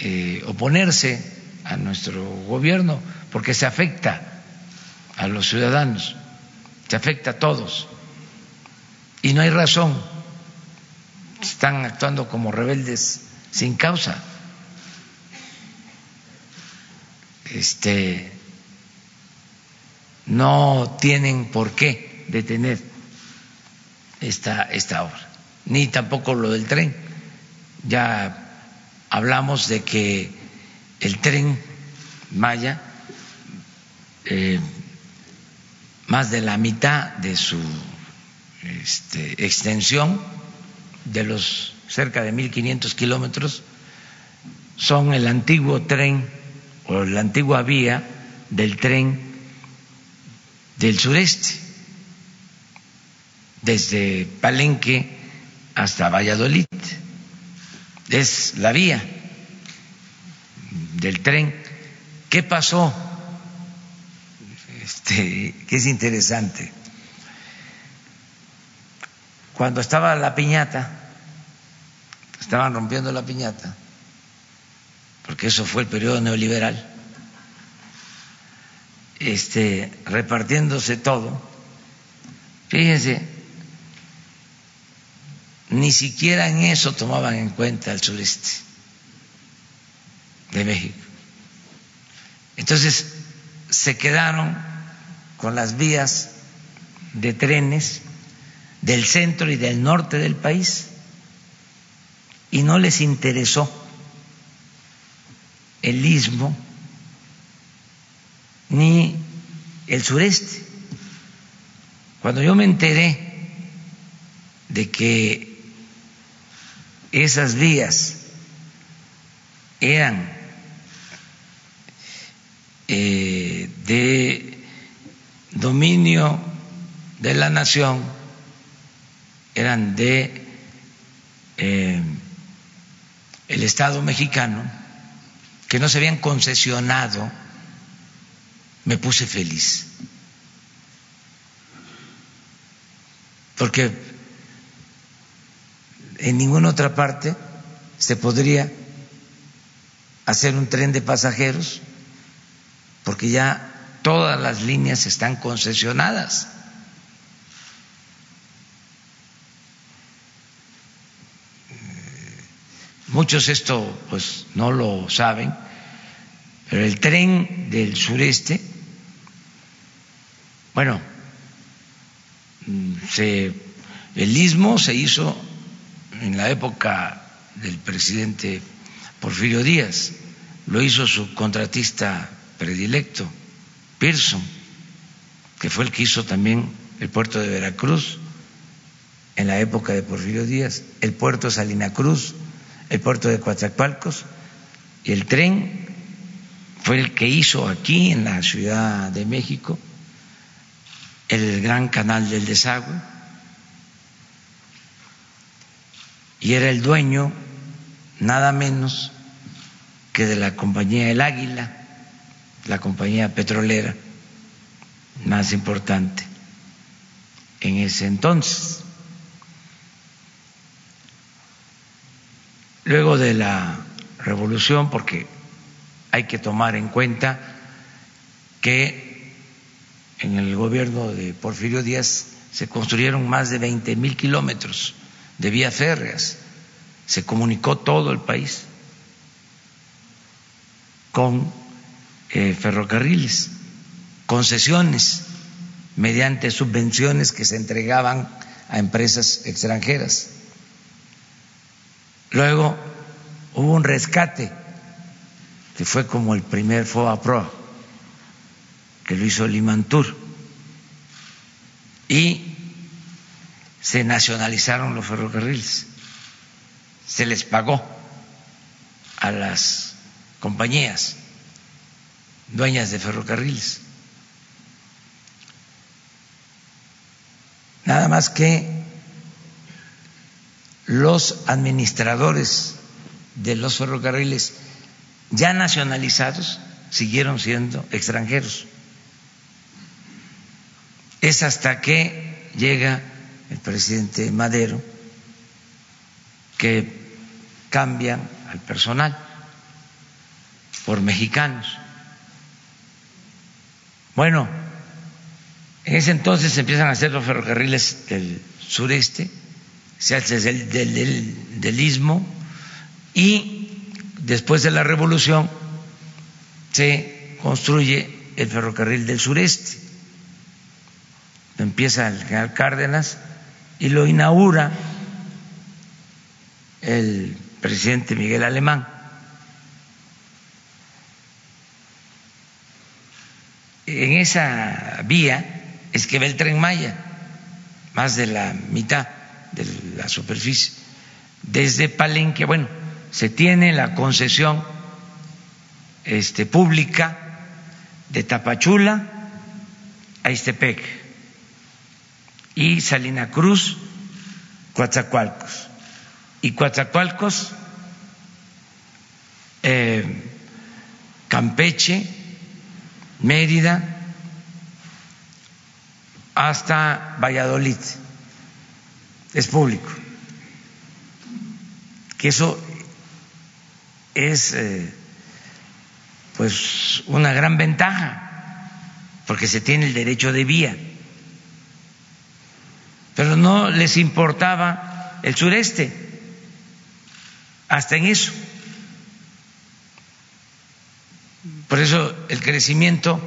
S1: eh, oponerse a nuestro gobierno, porque se afecta a los ciudadanos, se afecta a todos, y no hay razón, están actuando como rebeldes sin causa. Este, no tienen por qué detener esta, esta obra, ni tampoco lo del tren. Ya hablamos de que el tren Maya, eh, más de la mitad de su este, extensión, de los cerca de 1.500 kilómetros, son el antiguo tren o la antigua vía del tren del sureste, desde Palenque hasta Valladolid. Es la vía del tren. ¿Qué pasó? Este, que es interesante. Cuando estaba la piñata, estaban rompiendo la piñata, porque eso fue el periodo neoliberal este, repartiéndose todo, fíjense, ni siquiera en eso tomaban en cuenta el sureste de México. Entonces se quedaron con las vías de trenes del centro y del norte del país y no les interesó el istmo ni el sureste. Cuando yo me enteré de que esas vías eran eh, de dominio de la nación, eran de eh, el Estado mexicano, que no se habían concesionado me puse feliz. Porque en ninguna otra parte se podría hacer un tren de pasajeros porque ya todas las líneas están concesionadas. Muchos esto pues no lo saben, pero el tren del sureste bueno, se El istmo se hizo en la época del presidente Porfirio Díaz, lo hizo su contratista predilecto, Pearson, que fue el que hizo también el puerto de Veracruz en la época de Porfirio Díaz, el puerto de Salina Cruz, el puerto de Coatzacoalcos y el tren fue el que hizo aquí en la Ciudad de México el gran canal del desagüe y era el dueño nada menos que de la compañía El Águila, la compañía petrolera más importante en ese entonces. Luego de la revolución, porque hay que tomar en cuenta que en el gobierno de Porfirio Díaz se construyeron más de 20 mil kilómetros de vías férreas, se comunicó todo el país con eh, ferrocarriles, concesiones mediante subvenciones que se entregaban a empresas extranjeras. Luego hubo un rescate, que fue como el primer FOA Pro, que lo hizo Limantur, y se nacionalizaron los ferrocarriles, se les pagó a las compañías dueñas de ferrocarriles. Nada más que los administradores de los ferrocarriles ya nacionalizados siguieron siendo extranjeros. Es hasta que llega el presidente Madero que cambian al personal por mexicanos. Bueno, en ese entonces empiezan a hacer los ferrocarriles del sureste se hace del, del, del istmo y después de la revolución se construye el ferrocarril del sureste. Empieza el general Cárdenas y lo inaugura el presidente Miguel Alemán. En esa vía es que va el tren Maya, más de la mitad de la superficie. Desde Palenque, bueno, se tiene la concesión este, pública de Tapachula a Istepec y Salina Cruz, Coatzacoalcos. Y Coatzacoalcos, eh, Campeche, Mérida, hasta Valladolid es público. Que eso es eh, pues una gran ventaja, porque se tiene el derecho de vía. Pero no les importaba el sureste, hasta en eso. Por eso el crecimiento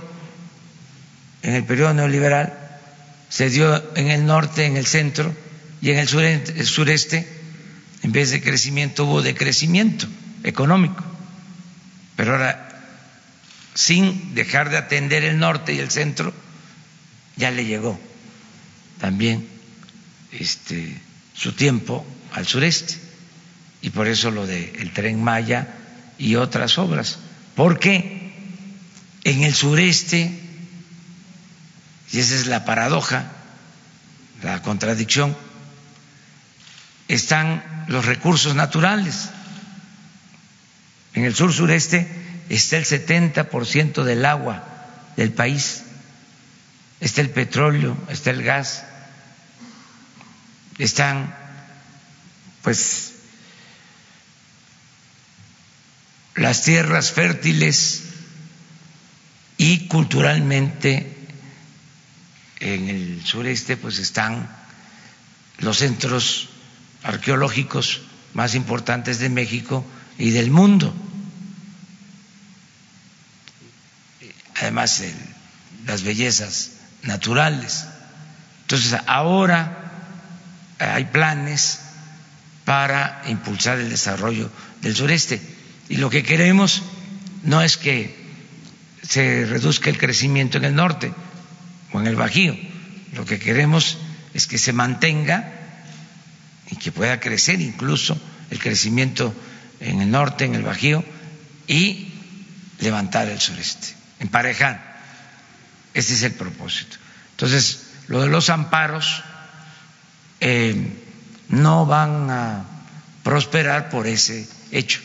S1: en el periodo neoliberal se dio en el norte, en el centro, y en el sureste, en vez de crecimiento, hubo decrecimiento económico. Pero ahora, sin dejar de atender el norte y el centro, ya le llegó también este, su tiempo al sureste. Y por eso lo del tren Maya y otras obras. Porque en el sureste, y esa es la paradoja, la contradicción, están los recursos naturales. En el sur sureste está el 70% del agua del país, está el petróleo, está el gas, están pues las tierras fértiles y culturalmente en el sureste pues están los centros arqueológicos más importantes de México y del mundo. Además, las bellezas naturales. Entonces, ahora hay planes para impulsar el desarrollo del sureste. Y lo que queremos no es que se reduzca el crecimiento en el norte o en el Bajío. Lo que queremos es que se mantenga y que pueda crecer incluso el crecimiento en el norte, en el Bajío, y levantar el sureste, emparejar. Ese es el propósito. Entonces, lo de los amparos eh, no van a prosperar por ese hecho.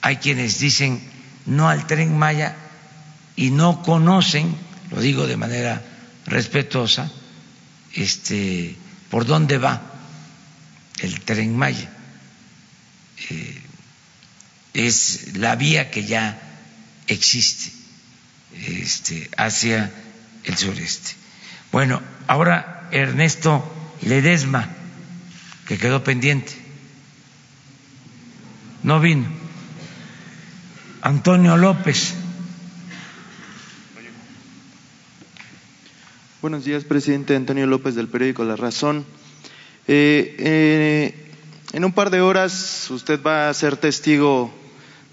S1: Hay quienes dicen no al tren Maya y no conocen, lo digo de manera respetuosa, este, por dónde va el tren Maya. Eh, es la vía que ya existe este, hacia el sureste. Bueno, ahora Ernesto Ledesma, que quedó pendiente, no vino. Antonio López.
S14: Buenos días, presidente Antonio López del periódico La Razón. Eh, eh, en un par de horas usted va a ser testigo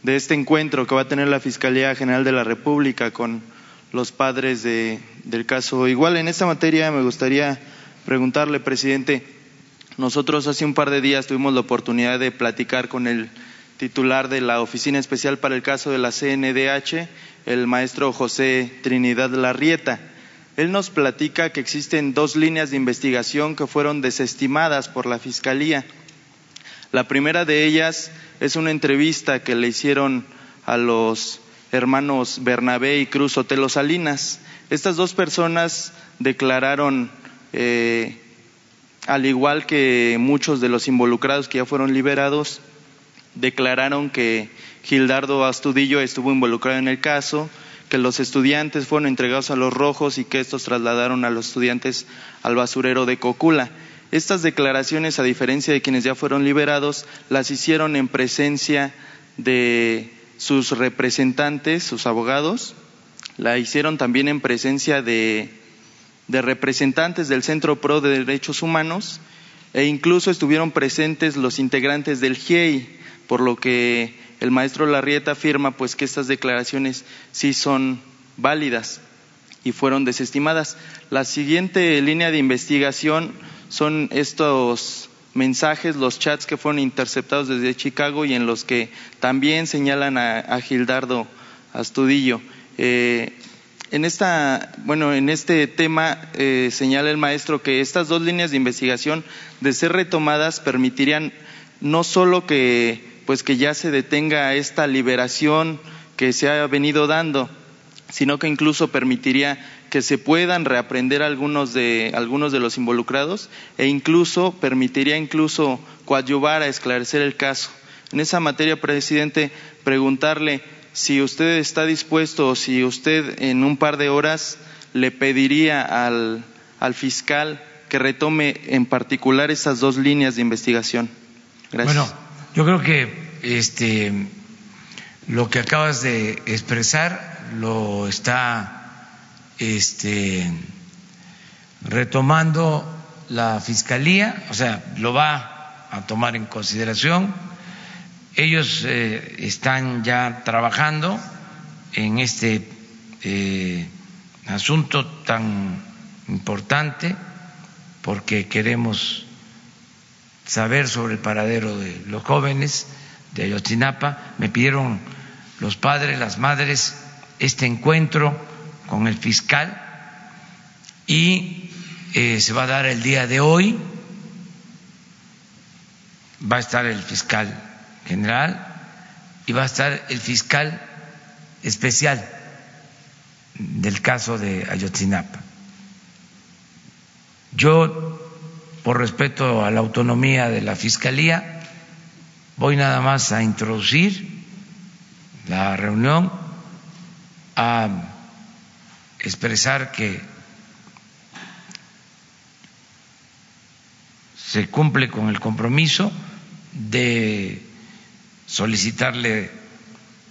S14: de este encuentro que va a tener la Fiscalía General de la República con los padres de, del caso. Igual en esta materia me gustaría preguntarle, presidente, nosotros hace un par de días tuvimos la oportunidad de platicar con el titular de la Oficina Especial para el caso de la CNDH, el maestro José Trinidad Larrieta. Él nos platica que existen dos líneas de investigación que fueron desestimadas por la Fiscalía. La primera de ellas es una entrevista que le hicieron a los hermanos Bernabé y Cruz Otelo Salinas. Estas dos personas declararon, eh, al igual que muchos de los involucrados que ya fueron liberados, declararon que Gildardo Astudillo estuvo involucrado en el caso, que los estudiantes fueron entregados a los rojos y que estos trasladaron a los estudiantes al basurero de Cocula. Estas declaraciones, a diferencia de quienes ya fueron liberados, las hicieron en presencia de sus representantes, sus abogados, la hicieron también en presencia de, de representantes del Centro Pro de Derechos Humanos e incluso estuvieron presentes los integrantes del GIEI, por lo que el maestro Larrieta afirma pues que estas declaraciones sí son válidas y fueron desestimadas. La siguiente línea de investigación son estos mensajes, los chats que fueron interceptados desde Chicago y en los que también señalan a, Gildardo Astudillo. Eh, en esta, bueno, en este tema eh, señala el maestro que estas dos líneas de investigación, de ser retomadas, permitirían no solo que pues que ya se detenga esta liberación que se ha venido dando, sino que incluso permitiría que se puedan reaprender algunos de algunos de los involucrados e incluso permitiría incluso coadyuvar a esclarecer el caso. En esa materia, presidente, preguntarle si usted está dispuesto o si usted en un par de horas le pediría al, al fiscal que retome en particular esas dos líneas de investigación. Gracias.
S1: Yo creo que este, lo que acabas de expresar lo está este, retomando la Fiscalía, o sea, lo va a tomar en consideración. Ellos eh, están ya trabajando en este eh, asunto tan importante porque queremos saber sobre el paradero de los jóvenes de Ayotzinapa. Me pidieron los padres, las madres, este encuentro con el fiscal y eh, se va a dar el día de hoy. Va a estar el fiscal general y va a estar el fiscal especial del caso de Ayotzinapa. Yo por respeto a la autonomía de la Fiscalía, voy nada más a introducir la reunión, a expresar que se cumple con el compromiso de solicitarle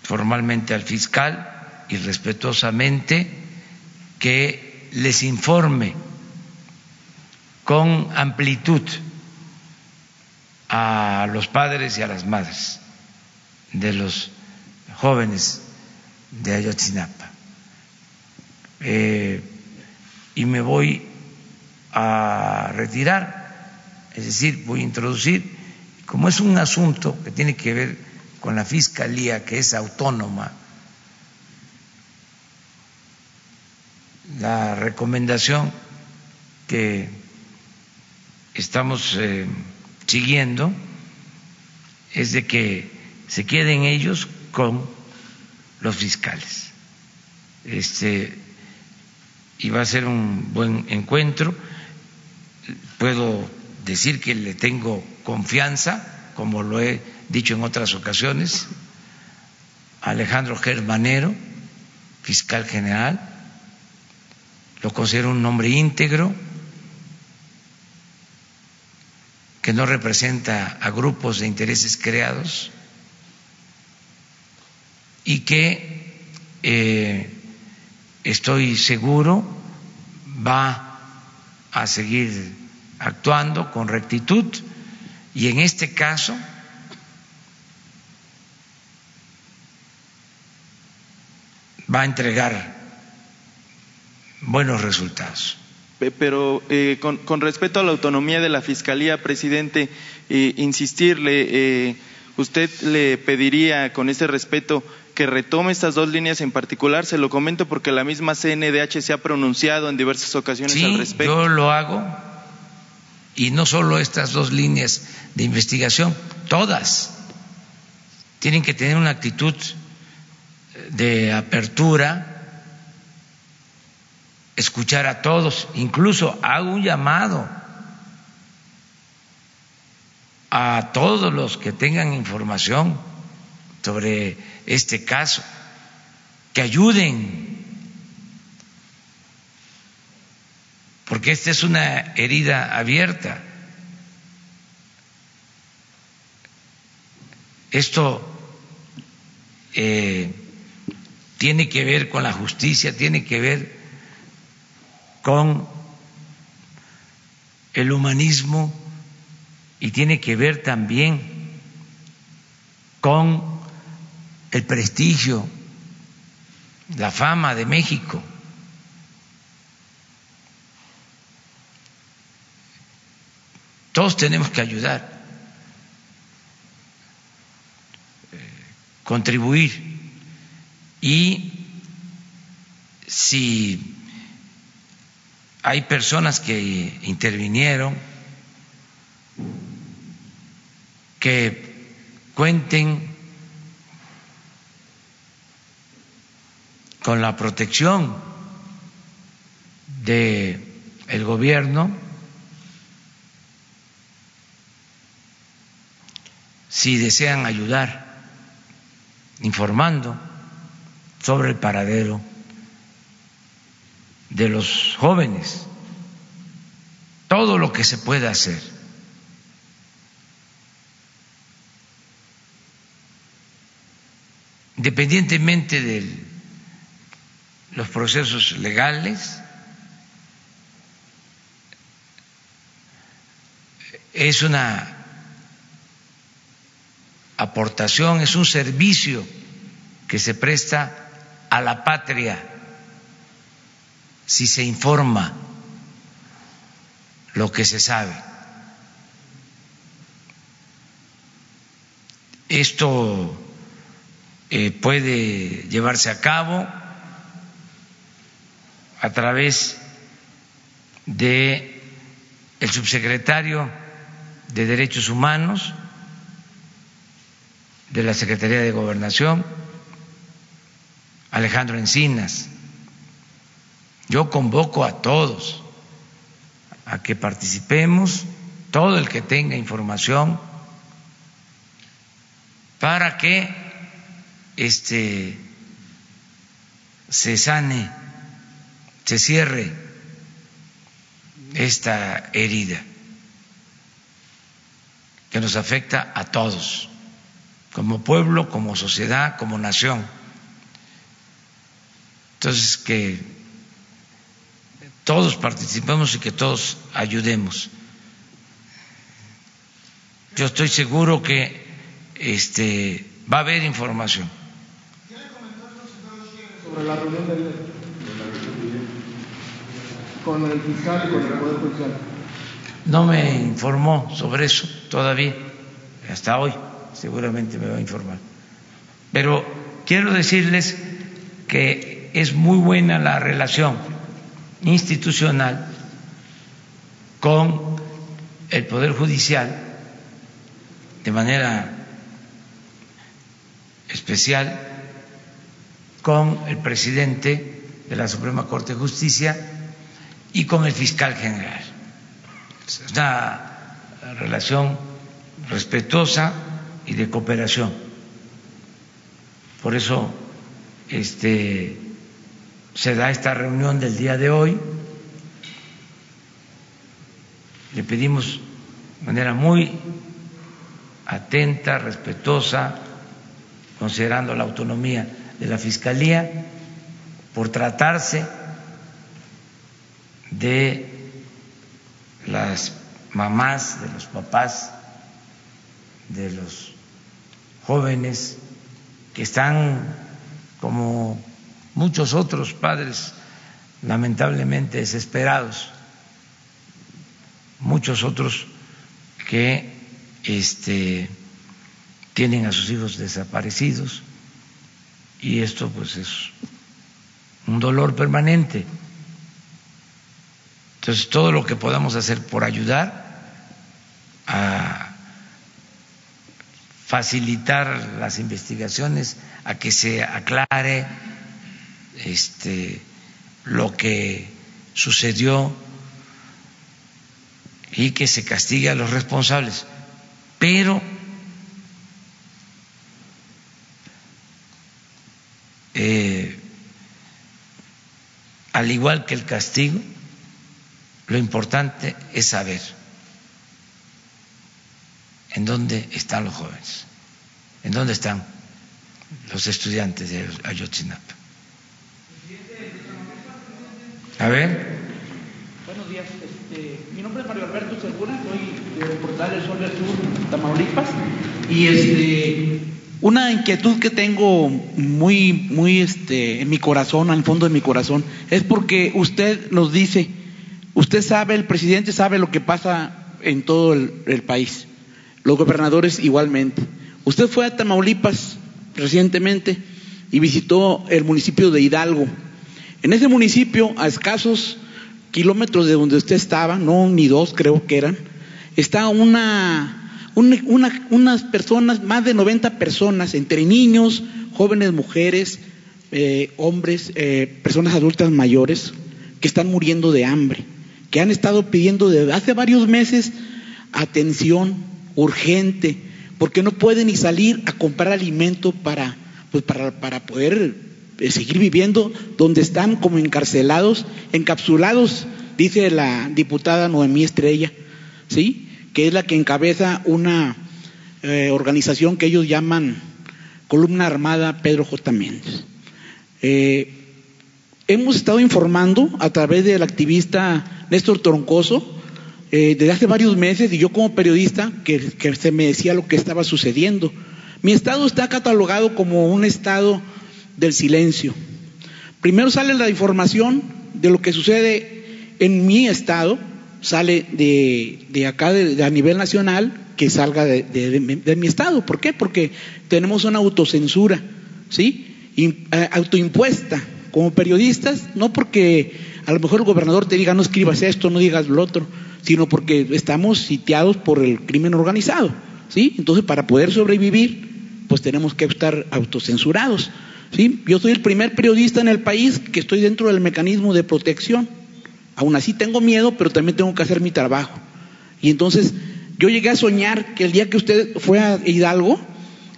S1: formalmente al fiscal y respetuosamente que les informe con amplitud a los padres y a las madres de los jóvenes de Ayotzinapa. Eh, y me voy a retirar, es decir, voy a introducir, como es un asunto que tiene que ver con la Fiscalía, que es autónoma, la recomendación que estamos eh, siguiendo es de que se queden ellos con los fiscales. Este, y va a ser un buen encuentro. Puedo decir que le tengo confianza, como lo he dicho en otras ocasiones, Alejandro Germanero, fiscal general, lo considero un hombre íntegro, que no representa a grupos de intereses creados y que eh, estoy seguro va a seguir actuando con rectitud y en este caso va a entregar buenos resultados.
S14: Pero eh, con, con, respecto a la autonomía de la Fiscalía, presidente, eh, insistirle, eh, usted le pediría con ese respeto que retome estas dos líneas en particular. Se lo comento porque la misma CNDH se ha pronunciado en diversas ocasiones
S1: sí,
S14: al respecto.
S1: Yo lo hago y no solo estas dos líneas de investigación, todas tienen que tener una actitud de apertura escuchar a todos, incluso hago un llamado a todos los que tengan información sobre este caso, que ayuden, porque esta es una herida abierta. Esto eh, tiene que ver con la justicia, tiene que ver con el humanismo y tiene que ver también con el prestigio, la fama de México. Todos tenemos que ayudar, contribuir y si hay personas que intervinieron, que cuenten con la protección del el gobierno si desean ayudar informando sobre el paradero de los jóvenes, todo lo que se puede hacer. Independientemente de los procesos legales, es una aportación, es un servicio que se presta a la patria si se informa lo que se sabe. Esto eh, puede llevarse a cabo a través de el subsecretario de Derechos Humanos de la Secretaría de Gobernación, Alejandro Encinas, yo convoco a todos a que participemos, todo el que tenga información, para que este se sane, se cierre esta herida que nos afecta a todos, como pueblo, como sociedad, como nación. Entonces, que todos participemos y que todos ayudemos. yo estoy seguro que este, va a haber información.
S15: sobre la reunión del, con el fiscal y con el Poder Judicial?
S1: No me informó sobre eso todavía, hasta hoy seguramente me va a informar. Pero quiero decirles que es muy buena la relación institucional con el Poder Judicial de manera especial con el presidente de la Suprema Corte de Justicia y con el fiscal general. Es una relación respetuosa y de cooperación. Por eso este, se da esta reunión del día de hoy. Le pedimos de manera muy atenta, respetuosa, considerando la autonomía de la Fiscalía, por tratarse de las mamás, de los papás, de los jóvenes que están como muchos otros padres lamentablemente desesperados, muchos otros que este, tienen a sus hijos desaparecidos y esto pues es un dolor permanente. Entonces todo lo que podamos hacer por ayudar a facilitar las investigaciones, a que se aclare este, lo que sucedió y que se castigue a los responsables. Pero eh, al igual que el castigo, lo importante es saber en dónde están los jóvenes, en dónde están los estudiantes de Ayotzinapa. A ver.
S16: Buenos días. Este, mi nombre es Mario Alberto Segura, soy del portal del Sol del Sur, Tamaulipas. Y este, una inquietud que tengo muy, muy este, en mi corazón, al fondo de mi corazón, es porque usted nos dice, usted sabe, el presidente sabe lo que pasa en todo el, el país, los gobernadores igualmente. Usted fue a Tamaulipas recientemente y visitó el municipio de Hidalgo. En ese municipio, a escasos kilómetros de donde usted estaba, no ni dos creo que eran, está una, una, una- unas personas, más de 90 personas, entre niños, jóvenes mujeres, eh, hombres, eh, personas adultas mayores, que están muriendo de hambre, que han estado pidiendo desde hace varios meses atención urgente, porque no pueden ni salir a comprar alimento para, pues para, poder seguir viviendo donde están como encarcelados, encapsulados, dice la diputada Noemí Estrella, ¿sí? que es la que encabeza una eh, organización que ellos llaman Columna Armada Pedro J. Méndez. Eh, hemos estado informando a través del activista Néstor Troncoso eh, desde hace varios meses y yo como periodista que, que se me decía lo que estaba sucediendo. Mi estado está catalogado como un estado del silencio. Primero sale la información de lo que sucede en mi estado, sale de, de acá, de, a nivel nacional, que salga de, mi- estado. ¿Por qué? Porque tenemos una autocensura, ¿sí? Autoimpuesta como periodistas, no porque a lo mejor el gobernador te diga no escribas esto, no digas lo otro, sino porque estamos sitiados por el crimen organizado, ¿sí? Entonces, para poder sobrevivir, pues tenemos que estar autocensurados, ¿sí? Yo soy el primer periodista en el país que estoy dentro del mecanismo de protección. Aún así tengo miedo, pero también tengo que hacer mi trabajo. Y entonces, yo llegué a soñar que el día que usted fue a Hidalgo,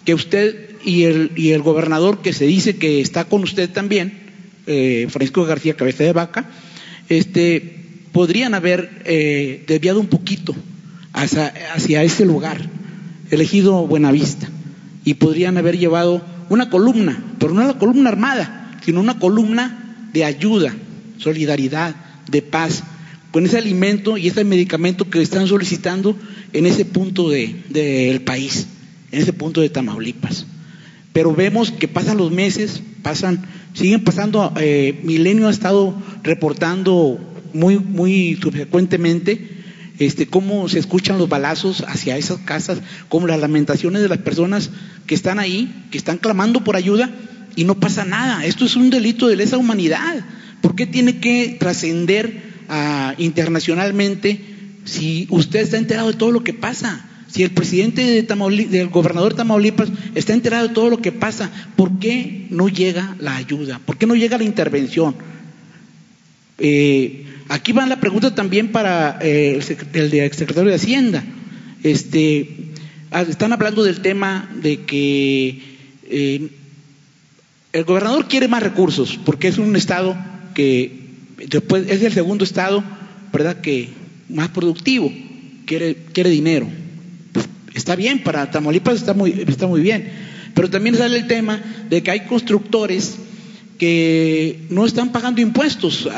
S16: que usted y el, y el gobernador que se dice que está con usted también, eh, Francisco García Cabeza de Vaca, este, podrían haber eh, desviado un poquito hacia, hacia ese lugar, elegido Buenavista, y podrían haber llevado una columna, pero no la columna armada, sino una columna de ayuda, solidaridad, de paz, con ese alimento y ese medicamento que están solicitando en ese punto del de, país, en ese punto de Tamaulipas. Pero vemos que pasan los meses, pasan, siguen pasando, eh, Milenio ha estado reportando muy, muy subsecuentemente este, cómo se escuchan los balazos hacia esas casas, como las lamentaciones de las personas que están ahí, que están clamando por ayuda y no pasa nada. Esto es un delito de lesa humanidad. ¿Por qué tiene que trascender ah, internacionalmente si usted está enterado de todo lo que pasa? Si el presidente de del gobernador de Tamaulipas está enterado de todo lo que pasa, ¿por qué no llega la ayuda? ¿Por qué no llega la intervención? Eh, aquí va la pregunta también para eh, el, secretario de Hacienda. Este, ah, están hablando del tema de que eh, el gobernador quiere más recursos porque es un estado que después es el segundo estado, ¿verdad? Que más productivo, quiere, quiere dinero. Pues, está bien, para Tamaulipas está muy, está muy bien. Pero también sale el tema de que hay constructores que no están pagando impuestos.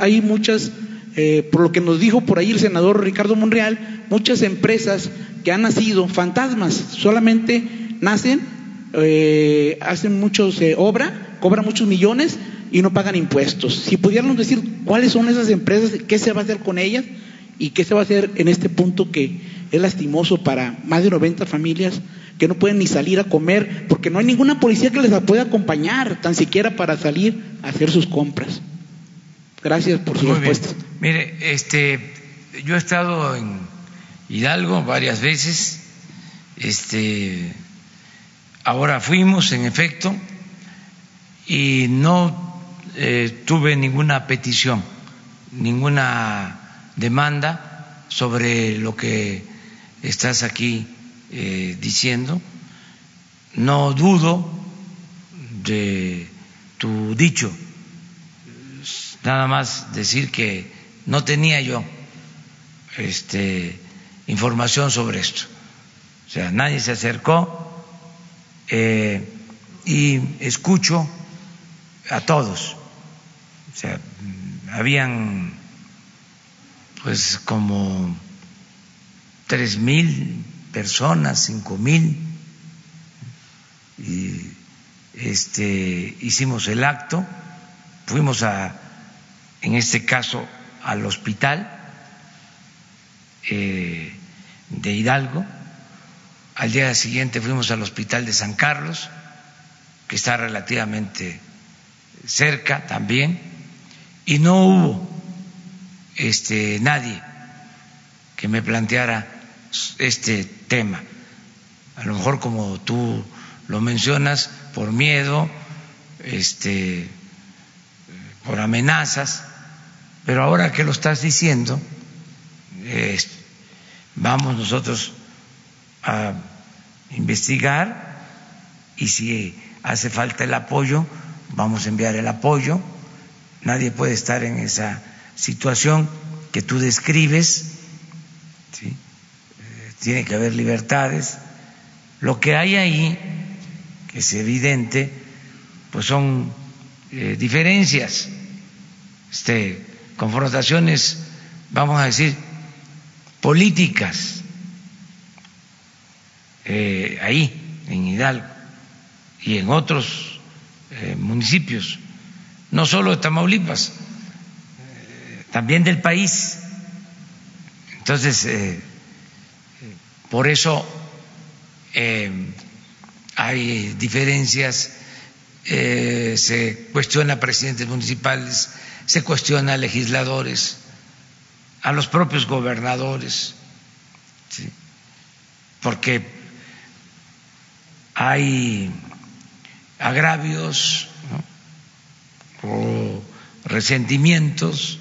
S16: Hay muchas, eh, por lo que nos dijo por ahí el senador Ricardo Monreal, muchas empresas que han nacido fantasmas, solamente nacen, eh, hacen muchos eh, obra, cobran muchos millones y no pagan impuestos. Si pudiéramos decir cuáles son esas empresas, qué se va a hacer con ellas y qué se va a hacer en este punto que es lastimoso para más de 90 familias que no pueden ni salir a comer porque no hay ninguna policía que les pueda acompañar, tan siquiera para salir a hacer sus compras. Gracias por su respuesta.
S1: Mire, este, yo he estado en Hidalgo varias veces, este, ahora fuimos, en efecto, y no eh, tuve ninguna petición, ninguna demanda sobre lo que estás aquí eh, diciendo. No dudo de tu dicho, nada más decir que no tenía yo este, información sobre esto. O sea, nadie se acercó eh, y escucho a todos. O sea, habían pues como tres mil personas, cinco mil, y este, hicimos el acto, fuimos a, en este caso, al hospital eh, de Hidalgo, al día siguiente fuimos al hospital de San Carlos, que está relativamente cerca también, y no hubo este, nadie que me planteara este tema. A lo mejor como tú lo mencionas, por miedo, este, por amenazas, pero ahora que lo estás diciendo, vamos nosotros a investigar y si hace falta el apoyo, vamos a enviar el apoyo. Nadie puede estar en esa situación que tú describes. ¿sí? Tiene que haber libertades. Lo que hay ahí, que es evidente, pues son eh, diferencias, este, confrontaciones, vamos a decir, políticas, eh, ahí, en Hidalgo y en otros eh, municipios, no solo de Tamaulipas, también del país. Entonces, por eso eh, hay diferencias, eh, se cuestiona a presidentes municipales, se cuestiona a legisladores, a los propios gobernadores, porque hay agravios o resentimientos.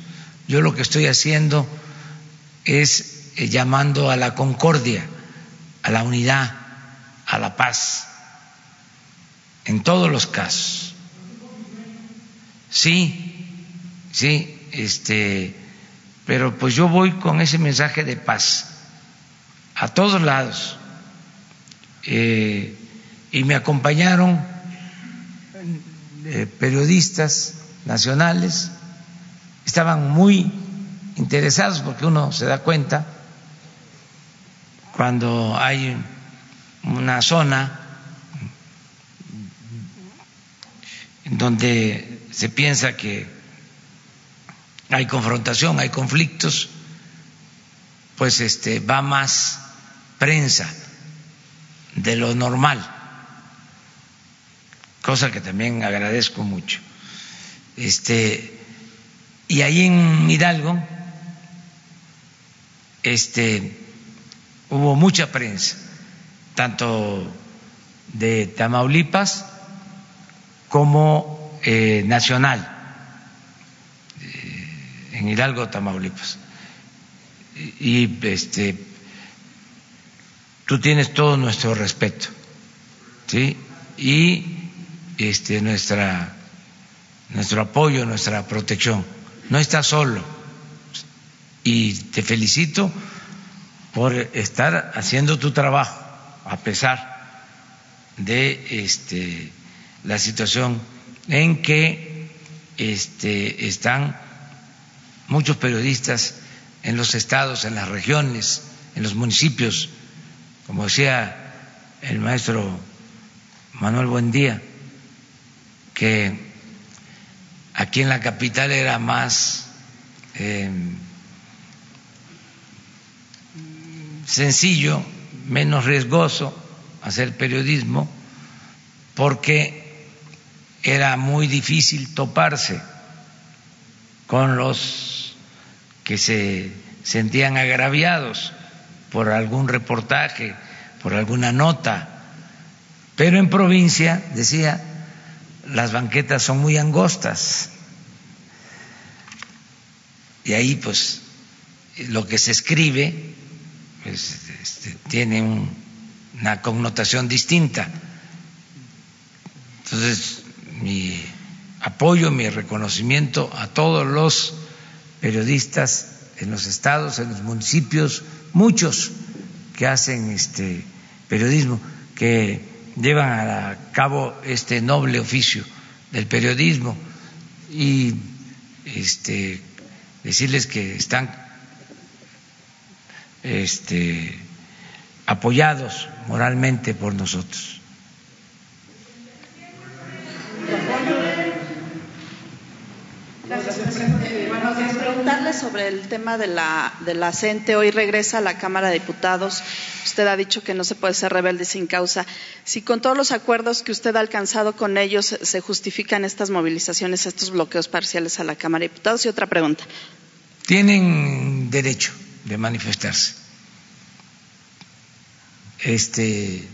S1: Yo lo que estoy haciendo es eh, llamando a la concordia a la unidad, a la paz, en todos los casos. Sí, sí, este, pero pues yo voy con ese mensaje de paz a todos lados. Eh, y me acompañaron eh, periodistas nacionales, estaban muy interesados porque uno se da cuenta cuando hay una zona donde se piensa que hay confrontación, hay conflictos, pues este va más prensa de lo normal, cosa que también agradezco mucho. Este y ahí en Hidalgo este hubo mucha prensa, tanto de Tamaulipas como eh, nacional eh, en Hidalgo, Tamaulipas. Y este, tú tienes todo nuestro respeto, ¿sí? Y este, nuestra, nuestro apoyo, nuestra protección. No estás solo. Y te felicito por estar haciendo tu trabajo, a pesar de este, la situación en que este, están muchos periodistas en los estados, en las regiones, en los municipios, como decía el maestro Manuel Buendía, que aquí en la capital era más eh, sencillo, menos riesgoso hacer periodismo, porque era muy difícil toparse con los que se sentían agraviados por algún reportaje, por alguna nota. Pero en provincia, decía, las banquetas son muy angostas. Y ahí pues lo que se escribe este, tiene una connotación distinta. Entonces, mi apoyo, mi reconocimiento a todos los periodistas en los estados, en los municipios, muchos que hacen este periodismo, que llevan a cabo este noble oficio del periodismo y este decirles que están este, apoyados moralmente por nosotros.
S17: Buenos días. Preguntarle sobre el tema de la, de la CENTE. Hoy regresa a la Cámara de Diputados. Usted ha dicho que no se puede ser rebelde sin causa. Si con todos los acuerdos que usted ha alcanzado con ellos se justifican estas movilizaciones, estos bloqueos parciales a la Cámara de Diputados. Y otra pregunta.
S1: Tienen derecho de manifestarse. Este,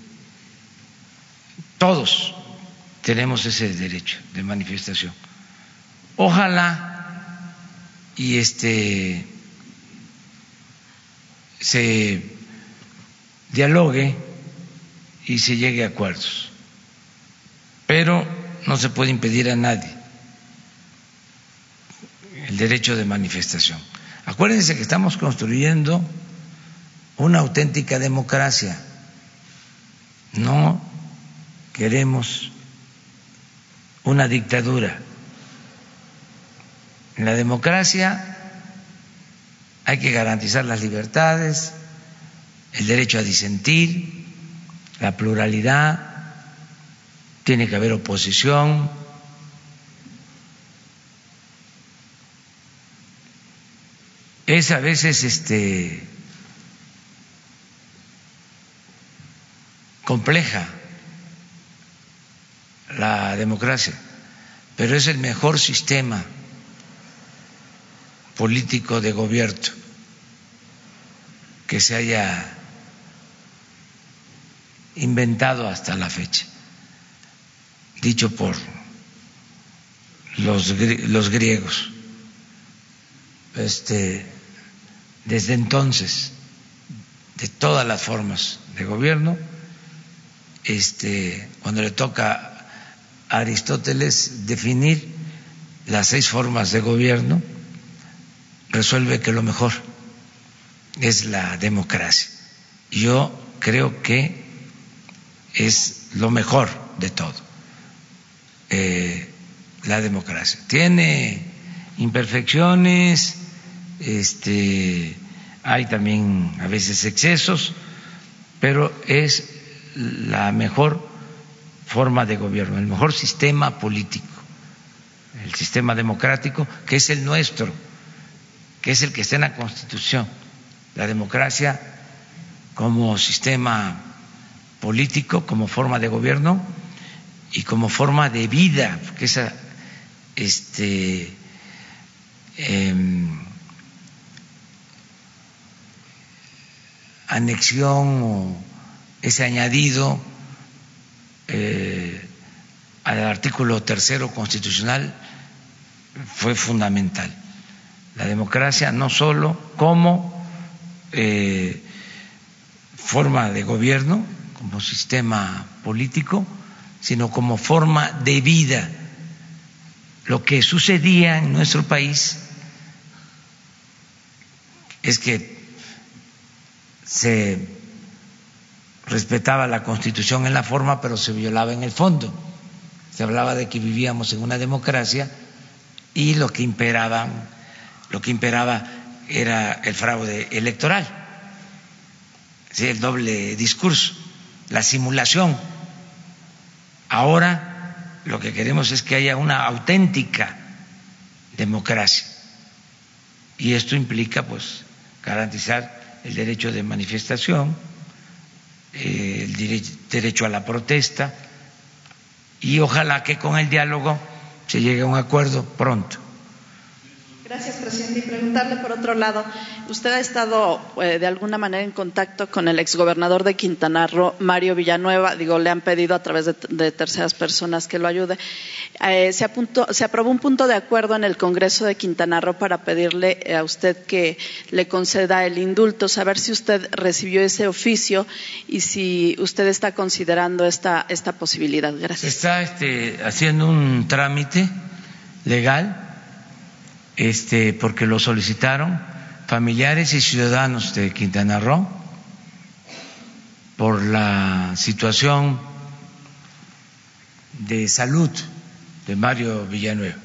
S1: todos tenemos ese derecho de manifestación. Ojalá y este se dialogue y se llegue a acuerdos. Pero no se puede impedir a nadie el derecho de manifestación. Acuérdense que estamos construyendo una auténtica democracia. No queremos una dictadura. En la democracia hay que garantizar las libertades, el derecho a disentir, la pluralidad, tiene que haber oposición. Es a veces este compleja la democracia, pero es el mejor sistema político de gobierno que se haya inventado hasta la fecha, dicho por los, los griegos. Este, desde entonces, de todas las formas de gobierno, este, cuando le toca a Aristóteles definir las seis formas de gobierno, resuelve que lo mejor es la democracia. Yo creo que es lo mejor de todo, eh, la democracia. Tiene imperfecciones, este, hay también a veces excesos, pero es la mejor forma de gobierno, el mejor sistema político, el sistema democrático, que es el nuestro, que es el que está en la Constitución. La democracia como sistema político, como forma de gobierno y como forma de vida, porque esa este, em, anexión o ese añadido eh, al artículo tercero constitucional fue fundamental. La democracia no solo como eh, forma de gobierno, como sistema político, sino como forma de vida. Lo que sucedía en nuestro país es que se respetaba la Constitución en la forma, pero se violaba en el fondo. Se hablaba de que vivíamos en una democracia y lo que imperaban, lo que imperaba era el fraude electoral, el doble discurso, la simulación. Ahora lo que queremos es que haya una auténtica democracia y esto implica pues garantizar el derecho de manifestación, el derecho a la protesta y ojalá que con el diálogo se llegue a un acuerdo pronto.
S17: Gracias, presidente. Y preguntarle por otro lado, usted ha estado eh, de alguna manera en contacto con el exgobernador de Quintana Roo, Mario Villanueva. Digo, le han pedido a través de, terceras personas que lo ayude. Eh, se, se, aprobó un punto de acuerdo en el Congreso de Quintana Roo para pedirle a usted que le conceda el indulto. Saber si usted recibió ese oficio y si usted está considerando esta, esta posibilidad. Gracias.
S1: Está este, haciendo un trámite legal este, porque lo solicitaron familiares y ciudadanos de Quintana Roo por la situación de salud de Mario Villanueva.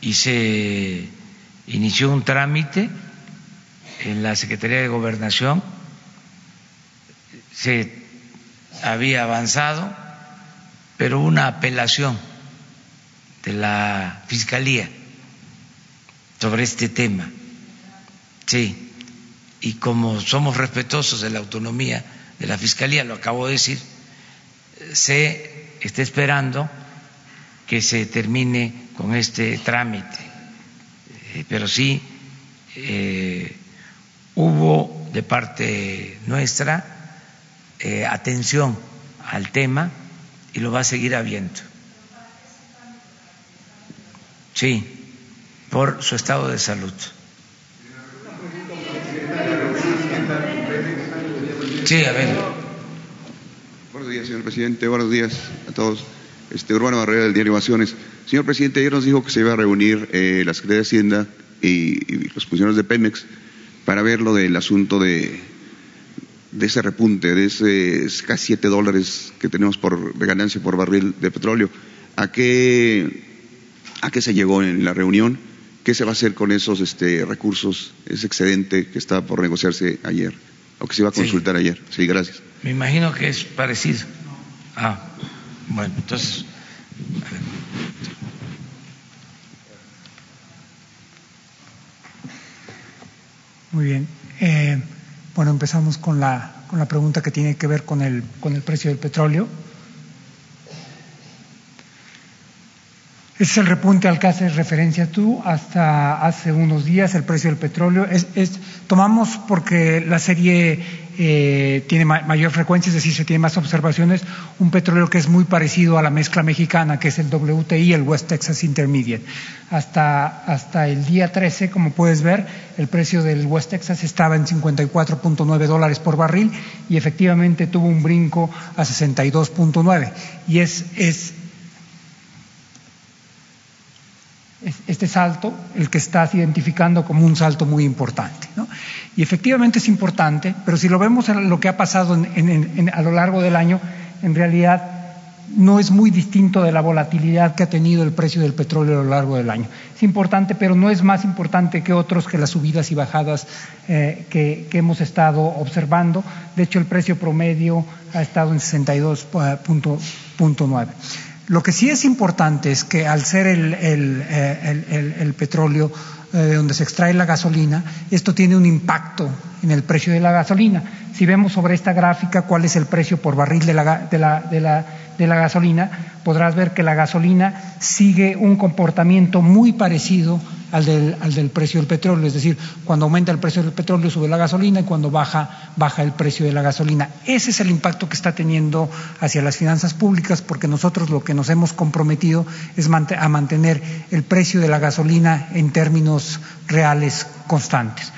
S1: Y se inició un trámite en la Secretaría de Gobernación, se había avanzado, pero una apelación de la Fiscalía sobre este tema. Sí, y como somos respetuosos de la autonomía de la Fiscalía, lo acabo de decir, se está esperando que se termine con este trámite. Eh, pero sí eh, hubo de parte nuestra eh, atención al tema y lo va a seguir habiendo. Sí por su estado de salud. Sí, a ver.
S18: Buenos días, señor presidente. Buenos días a todos. Este, Urbano Barrera del diario Naciones. Señor presidente, ayer nos dijo que se iba a reunir eh, la Secretaría de Hacienda y, los funcionarios de Pemex para ver lo del asunto de, ese repunte, de ese casi 7 dólares que tenemos por, de ganancia por barril de petróleo. ¿A qué, ¿A qué se llegó en la reunión? ¿Qué se va a hacer con esos este, recursos, ese excedente que estaba por negociarse ayer o que se iba a consultar ayer? Sí, gracias.
S1: Me imagino que es parecido. Ah, bueno, entonces.
S5: Muy bien. Eh, bueno, empezamos con la, con la pregunta que tiene que ver con el, con el precio del petróleo. Es el repunte al que haces referencia tú. Hasta hace unos días el precio del petróleo es, tomamos porque la serie eh, tiene mayor frecuencia, es decir, se tiene más observaciones, un petróleo que es muy parecido a la mezcla mexicana, que es el WTI, el West Texas Intermediate. Hasta, hasta el día 13, como puedes ver, el precio del West Texas estaba en 54.9 dólares por barril y efectivamente tuvo un brinco a 62.9. Y es, es este salto el que estás identificando como un salto muy importante. Y efectivamente es importante, pero si lo vemos en lo que ha pasado a lo largo del año, en realidad no es muy distinto de la volatilidad que ha tenido el precio del petróleo a lo largo del año. Es importante, pero no es más importante que otros que las subidas y bajadas eh, que, hemos estado observando. De hecho, el precio promedio ha estado en 62.9. Lo que sí es importante es que al ser el, el petróleo de donde se extrae la gasolina, esto tiene un impacto en el precio de la gasolina. Si vemos sobre esta gráfica cuál es el precio por barril de la, de la, de la gasolina, podrás ver que la gasolina sigue un comportamiento muy parecido al del, al del, precio del petróleo, es decir, cuando aumenta el precio del petróleo sube la gasolina y cuando baja, baja el precio de la gasolina. Ese es el impacto que está teniendo hacia las finanzas públicas porque nosotros lo que nos hemos comprometido es a mantener el precio de la gasolina en términos reales constantes.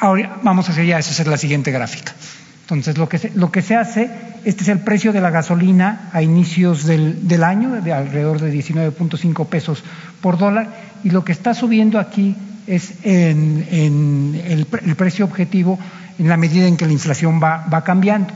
S5: Ahora vamos hacia allá, esa es la siguiente gráfica. Entonces, lo que se, lo que se hace, este es el precio de la gasolina a inicios del, del año, de alrededor de 19.5 pesos por dólar, y lo que está subiendo aquí es en, en el, el, precio objetivo en la medida en que la inflación va, va cambiando.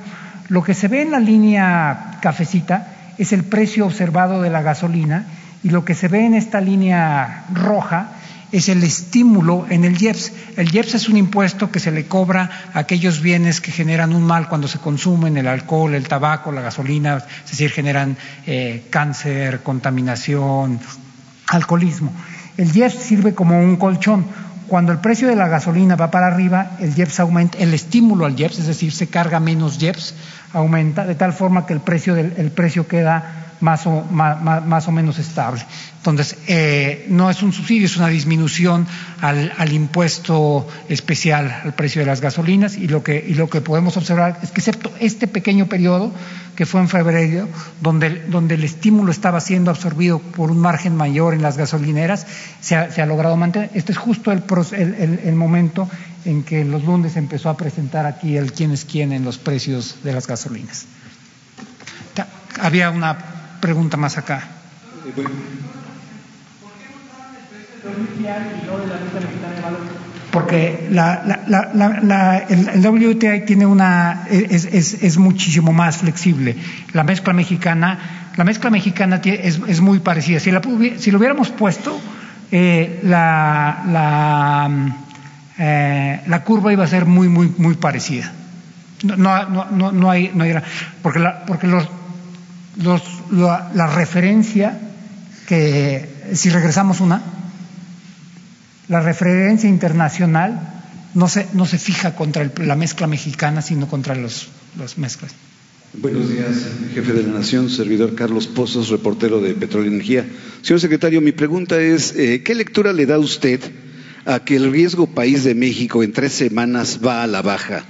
S5: Lo que se ve en la línea cafecita es el precio observado de la gasolina, y lo que se ve en esta línea roja es el estímulo en el IEPS. El IEPS es un impuesto que se le cobra a aquellos bienes que generan un mal cuando se consumen, el alcohol, el tabaco, la gasolina, es decir, generan eh, cáncer, contaminación, alcoholismo. El IEPS sirve como un colchón. Cuando el precio de la gasolina va para arriba, el IEPS aumenta, el estímulo al IEPS, es decir, se carga menos IEPS, aumenta de tal forma que el precio, del, el precio queda más o, más, más o menos estable. Entonces, eh, no es un subsidio, es una disminución al, al, impuesto especial al precio de las gasolinas y lo, que, y lo que podemos observar es que excepto este pequeño periodo que fue en febrero, donde, donde el estímulo estaba siendo absorbido por un margen mayor en las gasolineras, se ha, se ha logrado mantener. Este es justo el, el, el, momento en que los lunes empezó a presentar aquí el quién es quién en los precios de las gasolinas. Había una pregunta más acá. Porque la, la, la, el, el, WTI tiene una es, es, es, muchísimo más flexible. La mezcla mexicana, la mezcla mexicana es, es muy parecida. Si, si lo hubiéramos puesto, eh, la, eh, la curva iba a ser muy, muy, muy parecida. No, no, no, no hay, no hay, porque, porque los, la, la, referencia que, si regresamos una, la referencia internacional no se, no se fija contra la mezcla mexicana, sino contra los, las mezclas.
S19: Buenos días, jefe de la Nación, servidor Carlos Pozos, reportero de Petróleo y Energía. Señor secretario, mi pregunta es, eh, ¿qué lectura le da usted a que el riesgo país de México en tres semanas va a la baja?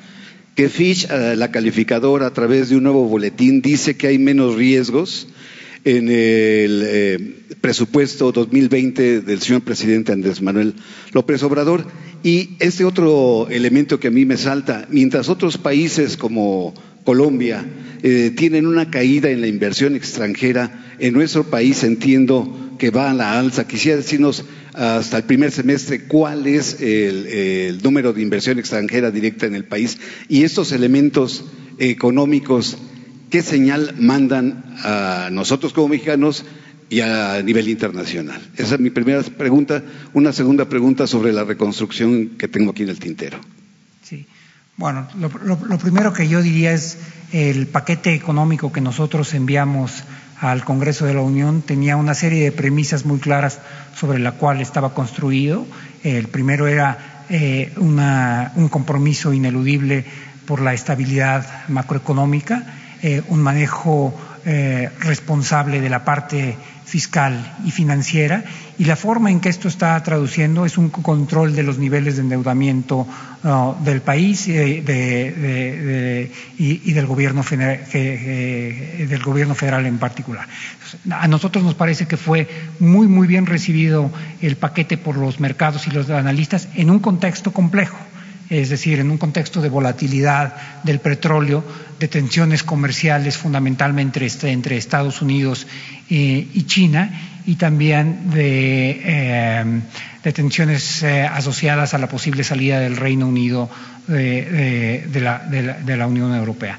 S19: Que Fitch, eh, la calificadora, a través de un nuevo boletín, dice que hay menos riesgos en el eh, presupuesto 2020 del señor presidente Andrés Manuel López Obrador. Y este otro elemento que a mí me salta, mientras otros países como Colombia eh, tienen una caída en la inversión extranjera, en nuestro país entiendo que va a la alza. Quisiera decirnos hasta el primer semestre cuál es el, el número de inversión extranjera directa en el país y estos elementos económicos ¿qué señal mandan a nosotros como mexicanos y a nivel internacional? Esa es mi primera pregunta. Una segunda pregunta sobre la reconstrucción que tengo aquí en el tintero.
S5: Sí. Bueno, lo, primero que yo diría es el paquete económico que nosotros enviamos al Congreso de la Unión tenía una serie de premisas muy claras sobre la cual estaba construido. El primero era eh, una, un compromiso ineludible por la estabilidad macroeconómica eh, un manejo eh, responsable de la parte fiscal y financiera y la forma en que esto está traduciendo es un control de los niveles de endeudamiento uh, del país eh, y, del gobierno federal, del gobierno federal en particular. A nosotros nos parece que fue muy muy bien recibido el paquete por los mercados y los analistas en un contexto complejo es decir, en un contexto de volatilidad del petróleo, de tensiones comerciales fundamentalmente entre, entre Estados Unidos y China y también de, eh, tensiones eh, asociadas a la posible salida del Reino Unido de la Unión Europea.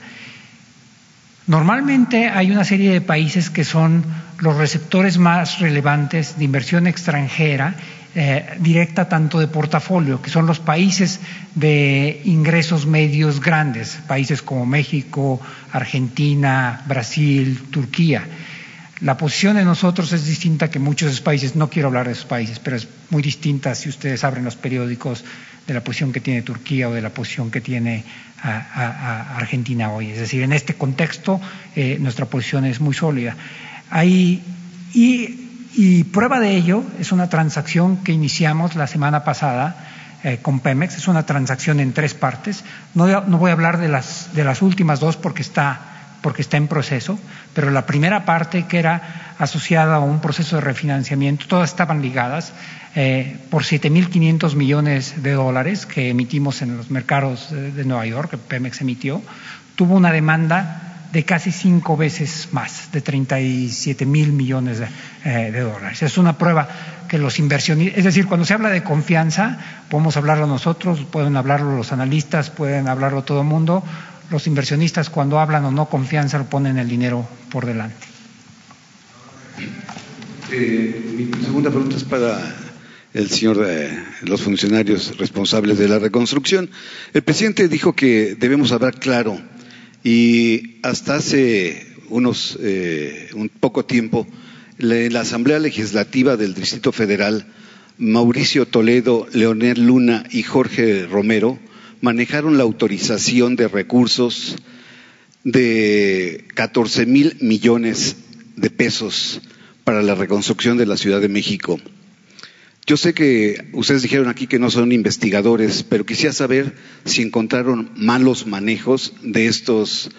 S5: Normalmente hay una serie de países que son los receptores más relevantes de inversión extranjera eh, directa tanto de portafolio, que son los países de ingresos medios grandes, países como México, Argentina, Brasil, Turquía. La posición de nosotros es distinta que muchos países, no quiero hablar de esos países, pero es muy distinta si ustedes abren los periódicos de la posición que tiene Turquía o de la posición que tiene Argentina hoy. Es decir, en este contexto eh, nuestra posición es muy sólida. Hay, y y prueba de ello es una transacción que iniciamos la semana pasada eh, con Pemex. Es una transacción en tres partes. No, no voy a hablar de las, de las últimas dos porque está, porque está en proceso, pero la primera parte que era asociada a un proceso de refinanciamiento, todas estaban ligadas eh, por 7.500 millones de dólares que emitimos en los mercados de, de Nueva York, que Pemex emitió, tuvo una demanda de casi cinco veces más, de 37 mil millones eh, de, dólares. Es una prueba que los inversionistas, es decir, cuando se habla de confianza, podemos hablarlo nosotros, pueden hablarlo los analistas, pueden hablarlo todo el mundo. Los inversionistas cuando hablan o no confianza ponen el dinero por delante.
S19: Eh, mi segunda pregunta es para el señor, eh, los funcionarios responsables de la reconstrucción. El presidente dijo que debemos hablar claro y hasta hace unos eh, un poco tiempo, en la Asamblea Legislativa del Distrito Federal, Mauricio Toledo, Leonel Luna y Jorge Romero manejaron la autorización de recursos de 14 mil millones de pesos para la reconstrucción de la Ciudad de México. Yo sé que ustedes dijeron aquí que no son investigadores, pero quisiera saber si encontraron malos manejos de estos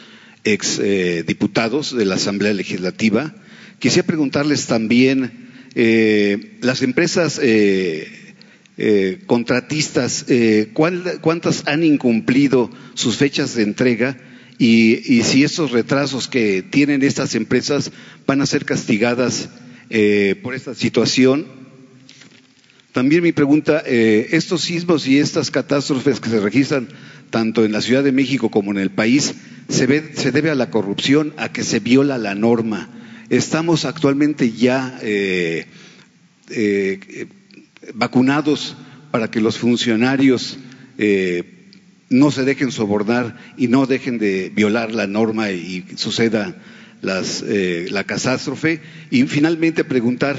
S19: ex eh, diputados de la Asamblea Legislativa. Quisiera preguntarles también, eh, las empresas eh, contratistas, ¿cuántas han incumplido sus fechas de entrega? Y, y, si esos retrasos que tienen estas empresas van a ser castigadas por esta situación también mi pregunta, eh, estos sismos y estas catástrofes que se registran tanto en la Ciudad de México como en el país, se, debe a la corrupción, a que se viola la norma. Estamos actualmente ya eh, eh, vacunados para que los funcionarios no se dejen sobornar y no dejen de violar la norma y suceda la catástrofe. Y finalmente preguntar,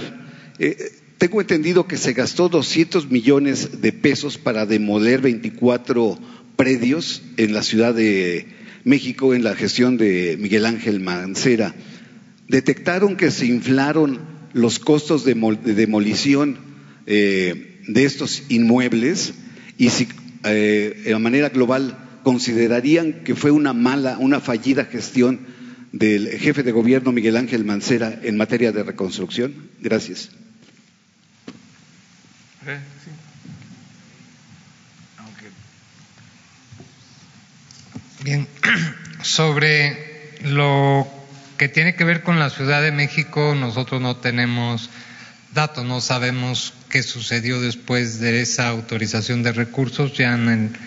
S19: tengo entendido que se gastó 200 millones de pesos para demoler 24 predios en la Ciudad de México en la gestión de Miguel Ángel Mancera. Detectaron que se inflaron los costos de, demolición eh, de estos inmuebles y si eh, de manera global considerarían que fue una mala, una fallida gestión del jefe de gobierno Miguel Ángel Mancera en materia de reconstrucción. Gracias.
S3: Bien, [CLEARS THROAT] sobre lo que tiene que ver con la Ciudad de México, nosotros no tenemos datos, no sabemos qué sucedió después de esa autorización de recursos, ya en la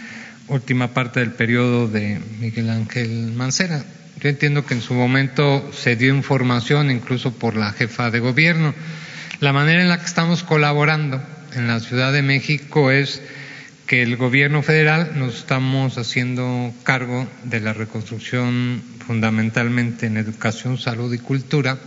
S3: última parte del periodo de Miguel Ángel Mancera. Yo entiendo que en su momento se dio información incluso por la jefa de gobierno. La manera en la que estamos colaborando en la Ciudad de México es que el gobierno federal nos estamos haciendo cargo de la reconstrucción fundamentalmente en educación, salud y cultura.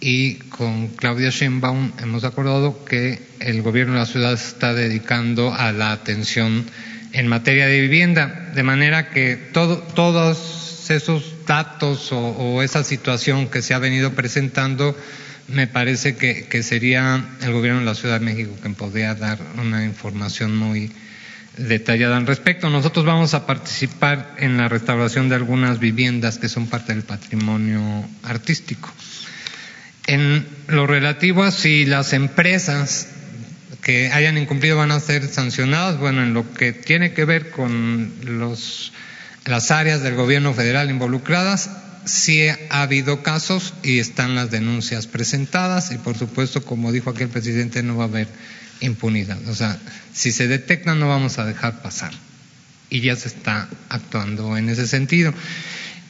S3: Y con Claudia Sheinbaum hemos acordado que el gobierno de la ciudad está dedicando a la atención en materia de vivienda, de manera que todos esos datos o esa situación que se ha venido presentando me parece que, sería el gobierno de la Ciudad de México quien podría dar una información muy detallada al respecto. Nosotros vamos a participar en la restauración de algunas viviendas que son parte del patrimonio artístico. En lo relativo a si las empresas que hayan incumplido van a ser sancionadas, bueno, en lo que tiene que ver con los, las áreas del gobierno federal involucradas, sí ha habido casos y están las denuncias presentadas y por supuesto, como dijo aquí el presidente, no va a haber impunidad. O sea, si se detectan no vamos a dejar pasar y ya se está actuando en ese sentido.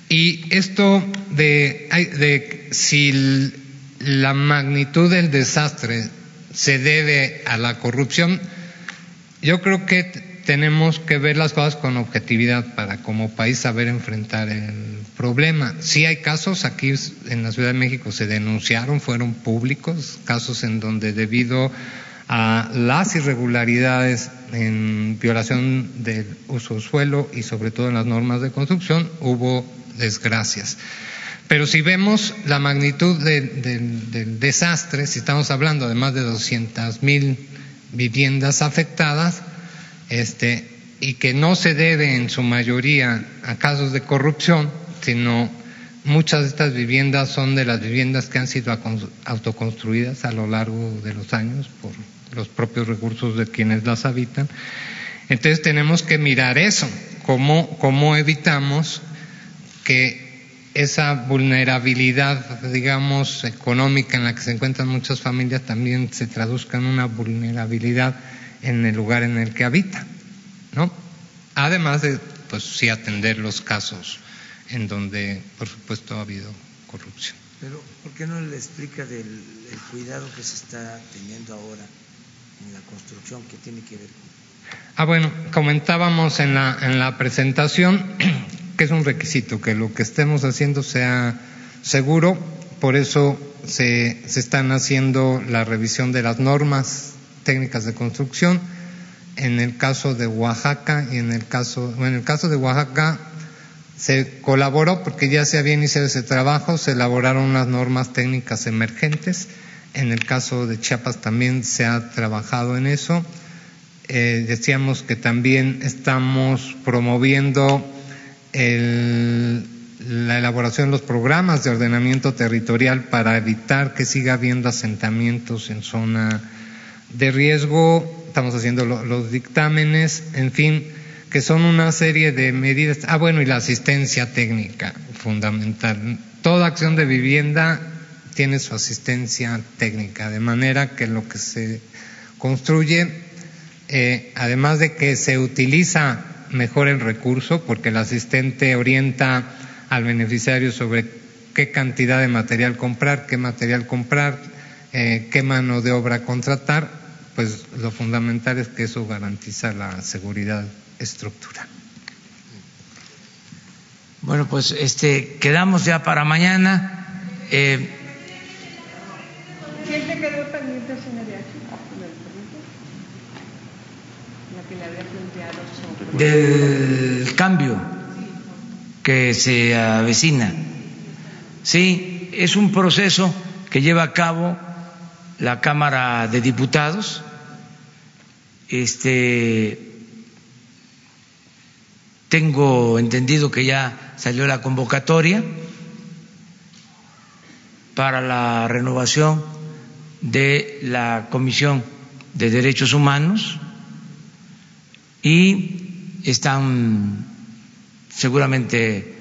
S3: Y esto de, de si la magnitud del desastre se debe a la corrupción, yo creo que tenemos que ver las cosas con objetividad para como país saber enfrentar el problema. Sí hay casos, aquí en la Ciudad de México se denunciaron, fueron públicos, casos en donde debido a las irregularidades en violación del uso suelo y sobre todo en las normas de construcción hubo desgracias. Pero si vemos la magnitud del desastre, si estamos hablando de más de 200 mil viviendas afectadas, este, y que no se debe en su mayoría a casos de corrupción, sino muchas de estas viviendas son de las viviendas que han sido autoconstruidas a lo largo de los años por los propios recursos de quienes las habitan. Entonces tenemos que mirar eso, cómo, cómo evitamos que esa vulnerabilidad, digamos, económica en la que se encuentran muchas familias también se traduzca en una vulnerabilidad en el lugar en el que habitan, ¿no? Además de, pues sí, atender los casos en donde, por supuesto, ha habido corrupción.
S1: Pero, ¿por qué no le explica del el cuidado que se está teniendo ahora en la construcción que tiene que ver
S3: Ah, bueno, comentábamos en la, en la presentación [CLEARS THROAT] que es un requisito, que lo que estemos haciendo sea seguro, por eso se, se están haciendo la revisión de las normas técnicas de construcción. En el caso de Oaxaca y en el caso, en el caso de Oaxaca se colaboró porque ya se había iniciado ese trabajo, se elaboraron unas normas técnicas emergentes en el caso de Chiapas también se ha trabajado en eso. Eh, decíamos que también estamos promoviendo la elaboración de los programas de ordenamiento territorial para evitar que siga habiendo asentamientos en zona de riesgo. Estamos haciendo los dictámenes, en fin, que son una serie de medidas. Ah, bueno, y la asistencia técnica, fundamental. Toda acción de vivienda tiene su asistencia técnica, de manera que lo que se construye, eh, además de que se utiliza mejor el recurso, porque el asistente orienta al beneficiario sobre qué cantidad de material comprar, qué material comprar, eh, qué mano de obra contratar, pues lo fundamental es que eso garantiza la seguridad estructural.
S1: Bueno, pues este quedamos ya para mañana. Eh,
S7: ¿Quién se quedó pendiente,
S1: Del cambio que se avecina. Sí, es un proceso que lleva a cabo la Cámara de Diputados. Este tengo entendido que ya salió la convocatoria para la renovación de la Comisión de Derechos Humanos y están seguramente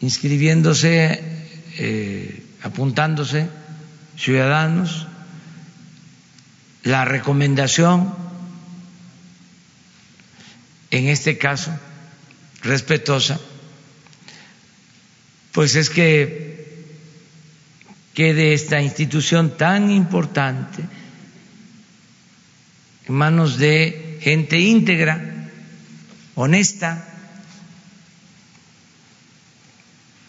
S1: inscribiéndose, eh, apuntándose ciudadanos. La recomendación, en este caso, respetuosa, pues es que quede esta institución tan importante en manos de gente íntegra, honesta,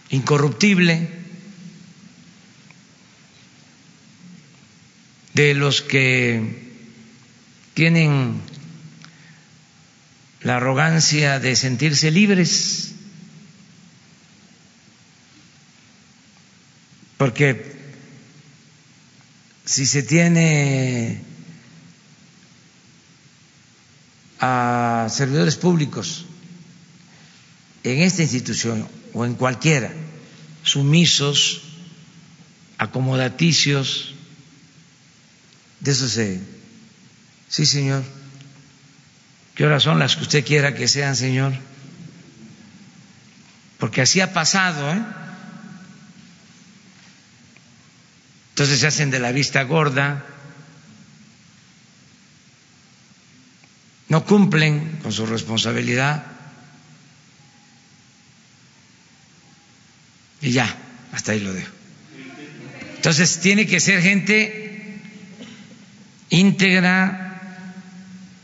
S1: incorruptible, de los que tienen la arrogancia de sentirse libres, porque si se tiene a servidores públicos en esta institución o en cualquiera, sumisos, acomodaticios, de eso se... Sí, señor. ¿Qué horas son las que usted quiera que sean, señor? Porque así ha pasado, ¿eh? Entonces se hacen de la vista gorda, no cumplen con su responsabilidad. Y ya, hasta ahí lo dejo. Entonces tiene que ser gente íntegra,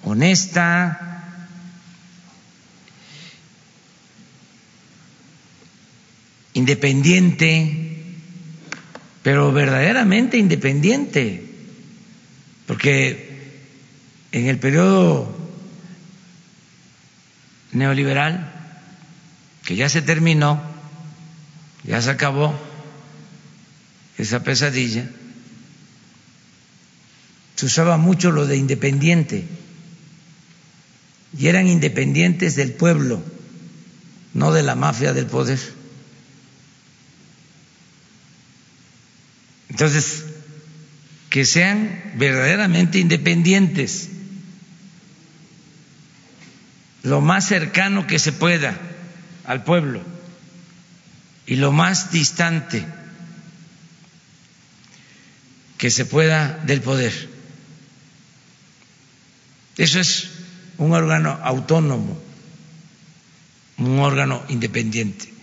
S1: honesta, independiente, pero verdaderamente independiente, porque en el periodo neoliberal, que ya se terminó, ya se acabó esa pesadilla, se usaba mucho lo de independiente, y eran independientes del pueblo, no de la mafia del poder. Entonces, que sean verdaderamente independientes, lo más cercano que se pueda al pueblo y lo más distante que se pueda del poder. Eso es un órgano autónomo, un órgano independiente.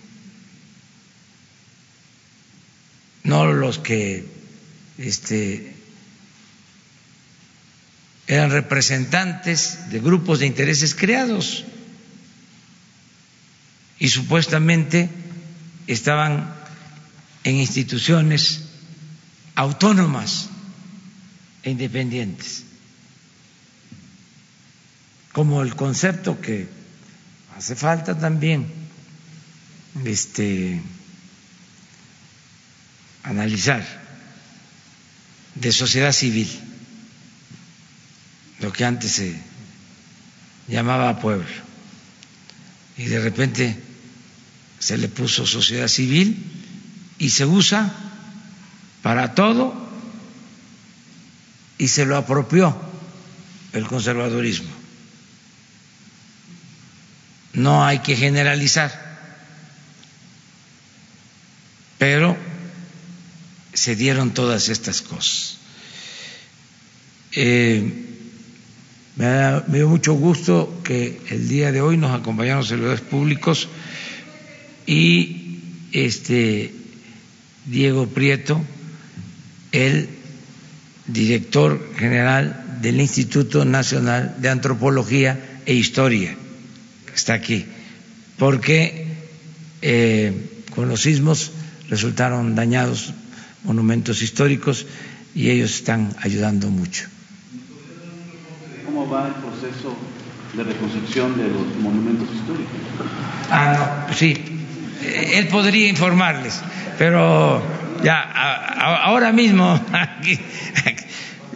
S1: No los que este, eran representantes de grupos de intereses creados y supuestamente estaban en instituciones autónomas e independientes, como el concepto que hace falta también este, analizar de sociedad civil, lo que antes se llamaba pueblo, y de repente se le puso sociedad civil y se usa para todo y se lo apropió el conservadurismo. No hay que generalizar, pero se dieron todas estas cosas. Eh, me, dio mucho gusto que el día de hoy nos acompañaron servidores públicos y este Diego Prieto, el director general del Instituto Nacional de Antropología e Historia, está aquí, porque eh, con los sismos resultaron dañados monumentos históricos y ellos están ayudando mucho.
S12: ¿Cómo va el proceso de reconstrucción de los monumentos históricos?
S1: Ah, no, sí, él podría informarles, pero ya ahora mismo [LAUGHS] aquí,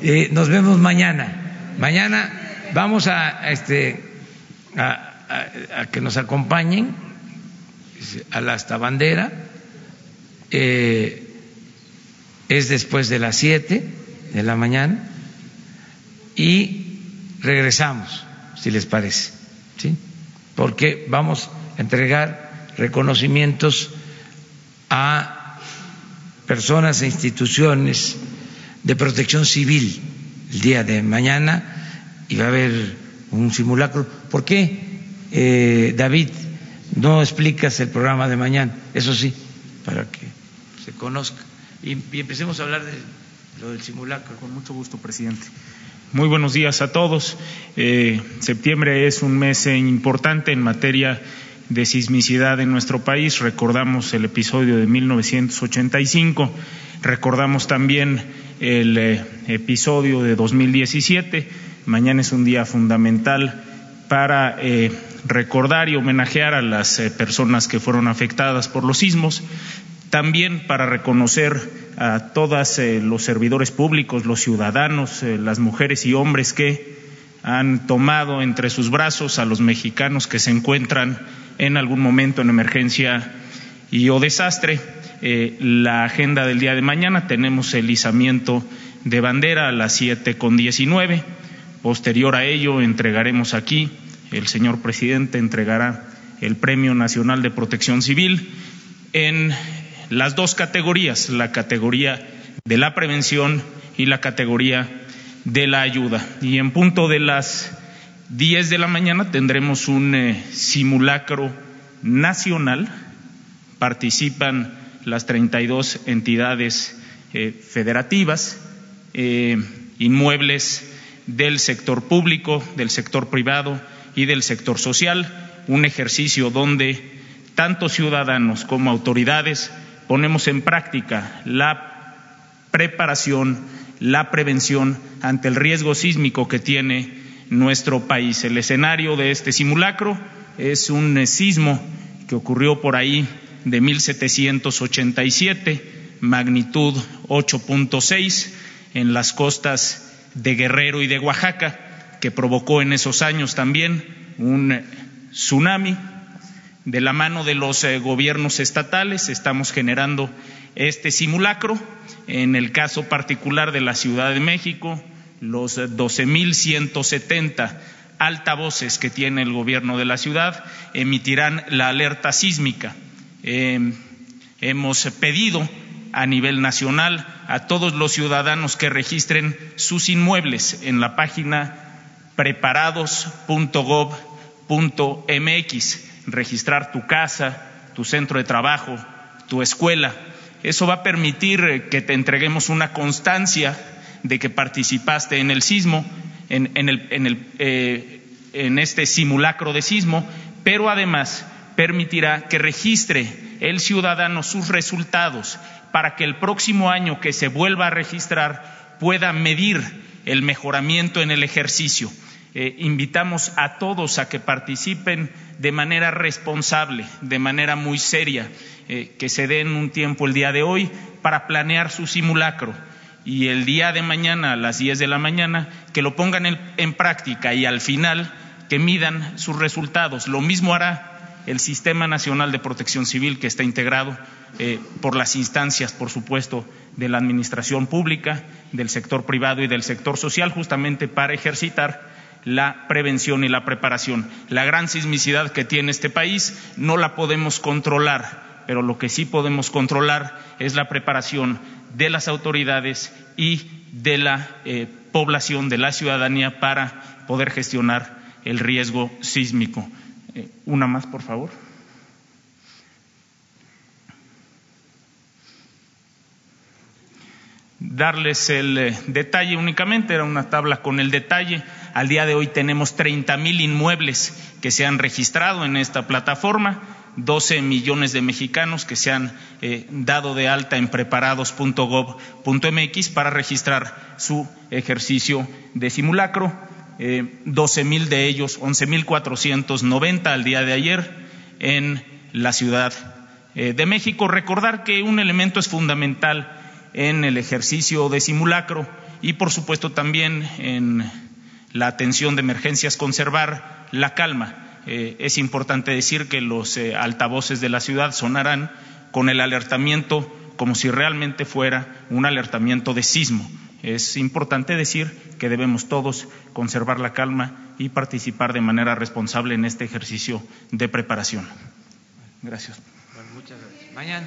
S1: eh, nos vemos mañana. Mañana vamos a, este a, a, que nos acompañen a la hasta bandera. Eh, es después de las 7 de la mañana y regresamos, si les parece, ¿sí? Porque vamos a entregar reconocimientos a personas e instituciones de protección civil el día de mañana y va a haber un simulacro. ¿Por qué, eh, David, no explicas el programa de mañana? Eso sí, para que se conozca y, empecemos a hablar de lo del simulacro.
S20: Con mucho gusto, presidente. Muy buenos días a todos. Eh, septiembre es un mes importante en materia de sismicidad en nuestro país. Recordamos el episodio de 1985, recordamos también el eh, episodio de 2017. Mañana es un día fundamental para eh, recordar y homenajear a las personas que fueron afectadas por los sismos también para reconocer a todos eh, los servidores públicos, los ciudadanos, eh, las mujeres y hombres que han tomado entre sus brazos a los mexicanos que se encuentran en algún momento en emergencia y o desastre. Eh, la agenda del día de mañana tenemos el izamiento de bandera a las siete con diecinueve. Posterior a ello entregaremos aquí, el señor presidente entregará el Premio Nacional de Protección Civil en las dos categorías, la categoría de la prevención y la categoría de la ayuda. Y en punto de las 10 de la mañana tendremos un eh, simulacro nacional. Participan las 32 entidades eh, federativas, eh, inmuebles del sector público, del sector privado y del sector social, un ejercicio donde tanto ciudadanos como autoridades ponemos en práctica la preparación, la prevención ante el riesgo sísmico que tiene nuestro país. El escenario de este simulacro es un sismo que ocurrió por ahí de 1787, magnitud 8.6 en las costas de Guerrero y de Oaxaca, que provocó en esos años también un tsunami. De la mano de los eh, gobiernos estatales estamos generando este simulacro. En el caso particular de la Ciudad de México, los 12.170 altavoces que tiene el gobierno de la ciudad emitirán la alerta sísmica. Eh, hemos pedido a nivel nacional a todos los ciudadanos que registren sus inmuebles en la página preparados.gov.mx, registrar tu casa, tu centro de trabajo, tu escuela. Eso va a permitir que te entreguemos una constancia de que participaste en el sismo, en, eh, en este simulacro de sismo, pero además permitirá que registre el ciudadano sus resultados para que el próximo año que se vuelva a registrar pueda medir el mejoramiento en el ejercicio. Eh, invitamos a todos a que participen de manera responsable, de manera muy seria, eh, que se den un tiempo el día de hoy para planear su simulacro y el día de mañana a las 10 de la mañana que lo pongan en práctica y al final que midan sus resultados. Lo mismo hará el Sistema Nacional de Protección Civil, que está integrado eh, por las instancias, por supuesto, de la Administración Pública, del sector privado y del sector social, justamente para ejercitar la prevención y la preparación. La gran sismicidad que tiene este país no la podemos controlar, pero lo que sí podemos controlar es la preparación de las autoridades y de la eh, población, de la ciudadanía, para poder gestionar el riesgo sísmico. Eh, una más, por favor. Darles el eh, detalle únicamente, era una tabla con el detalle. Al día de hoy tenemos 30 mil inmuebles que se han registrado en esta plataforma, 12 millones de mexicanos que se han eh, dado de alta en preparados.gov.mx para registrar su ejercicio de simulacro eh, 12 mil de ellos, 11 mil 490 al día de ayer en la Ciudad eh, de México. Recordar que un elemento es fundamental en el ejercicio de simulacro y, por supuesto, también en la atención de emergencias, conservar la calma. Eh, es importante decir que los eh, altavoces de la ciudad sonarán con el alertamiento como si realmente fuera un alertamiento de sismo es importante decir que debemos todos conservar la calma y participar de manera responsable en este ejercicio de preparación. Gracias.
S1: muchas gracias. Mañana.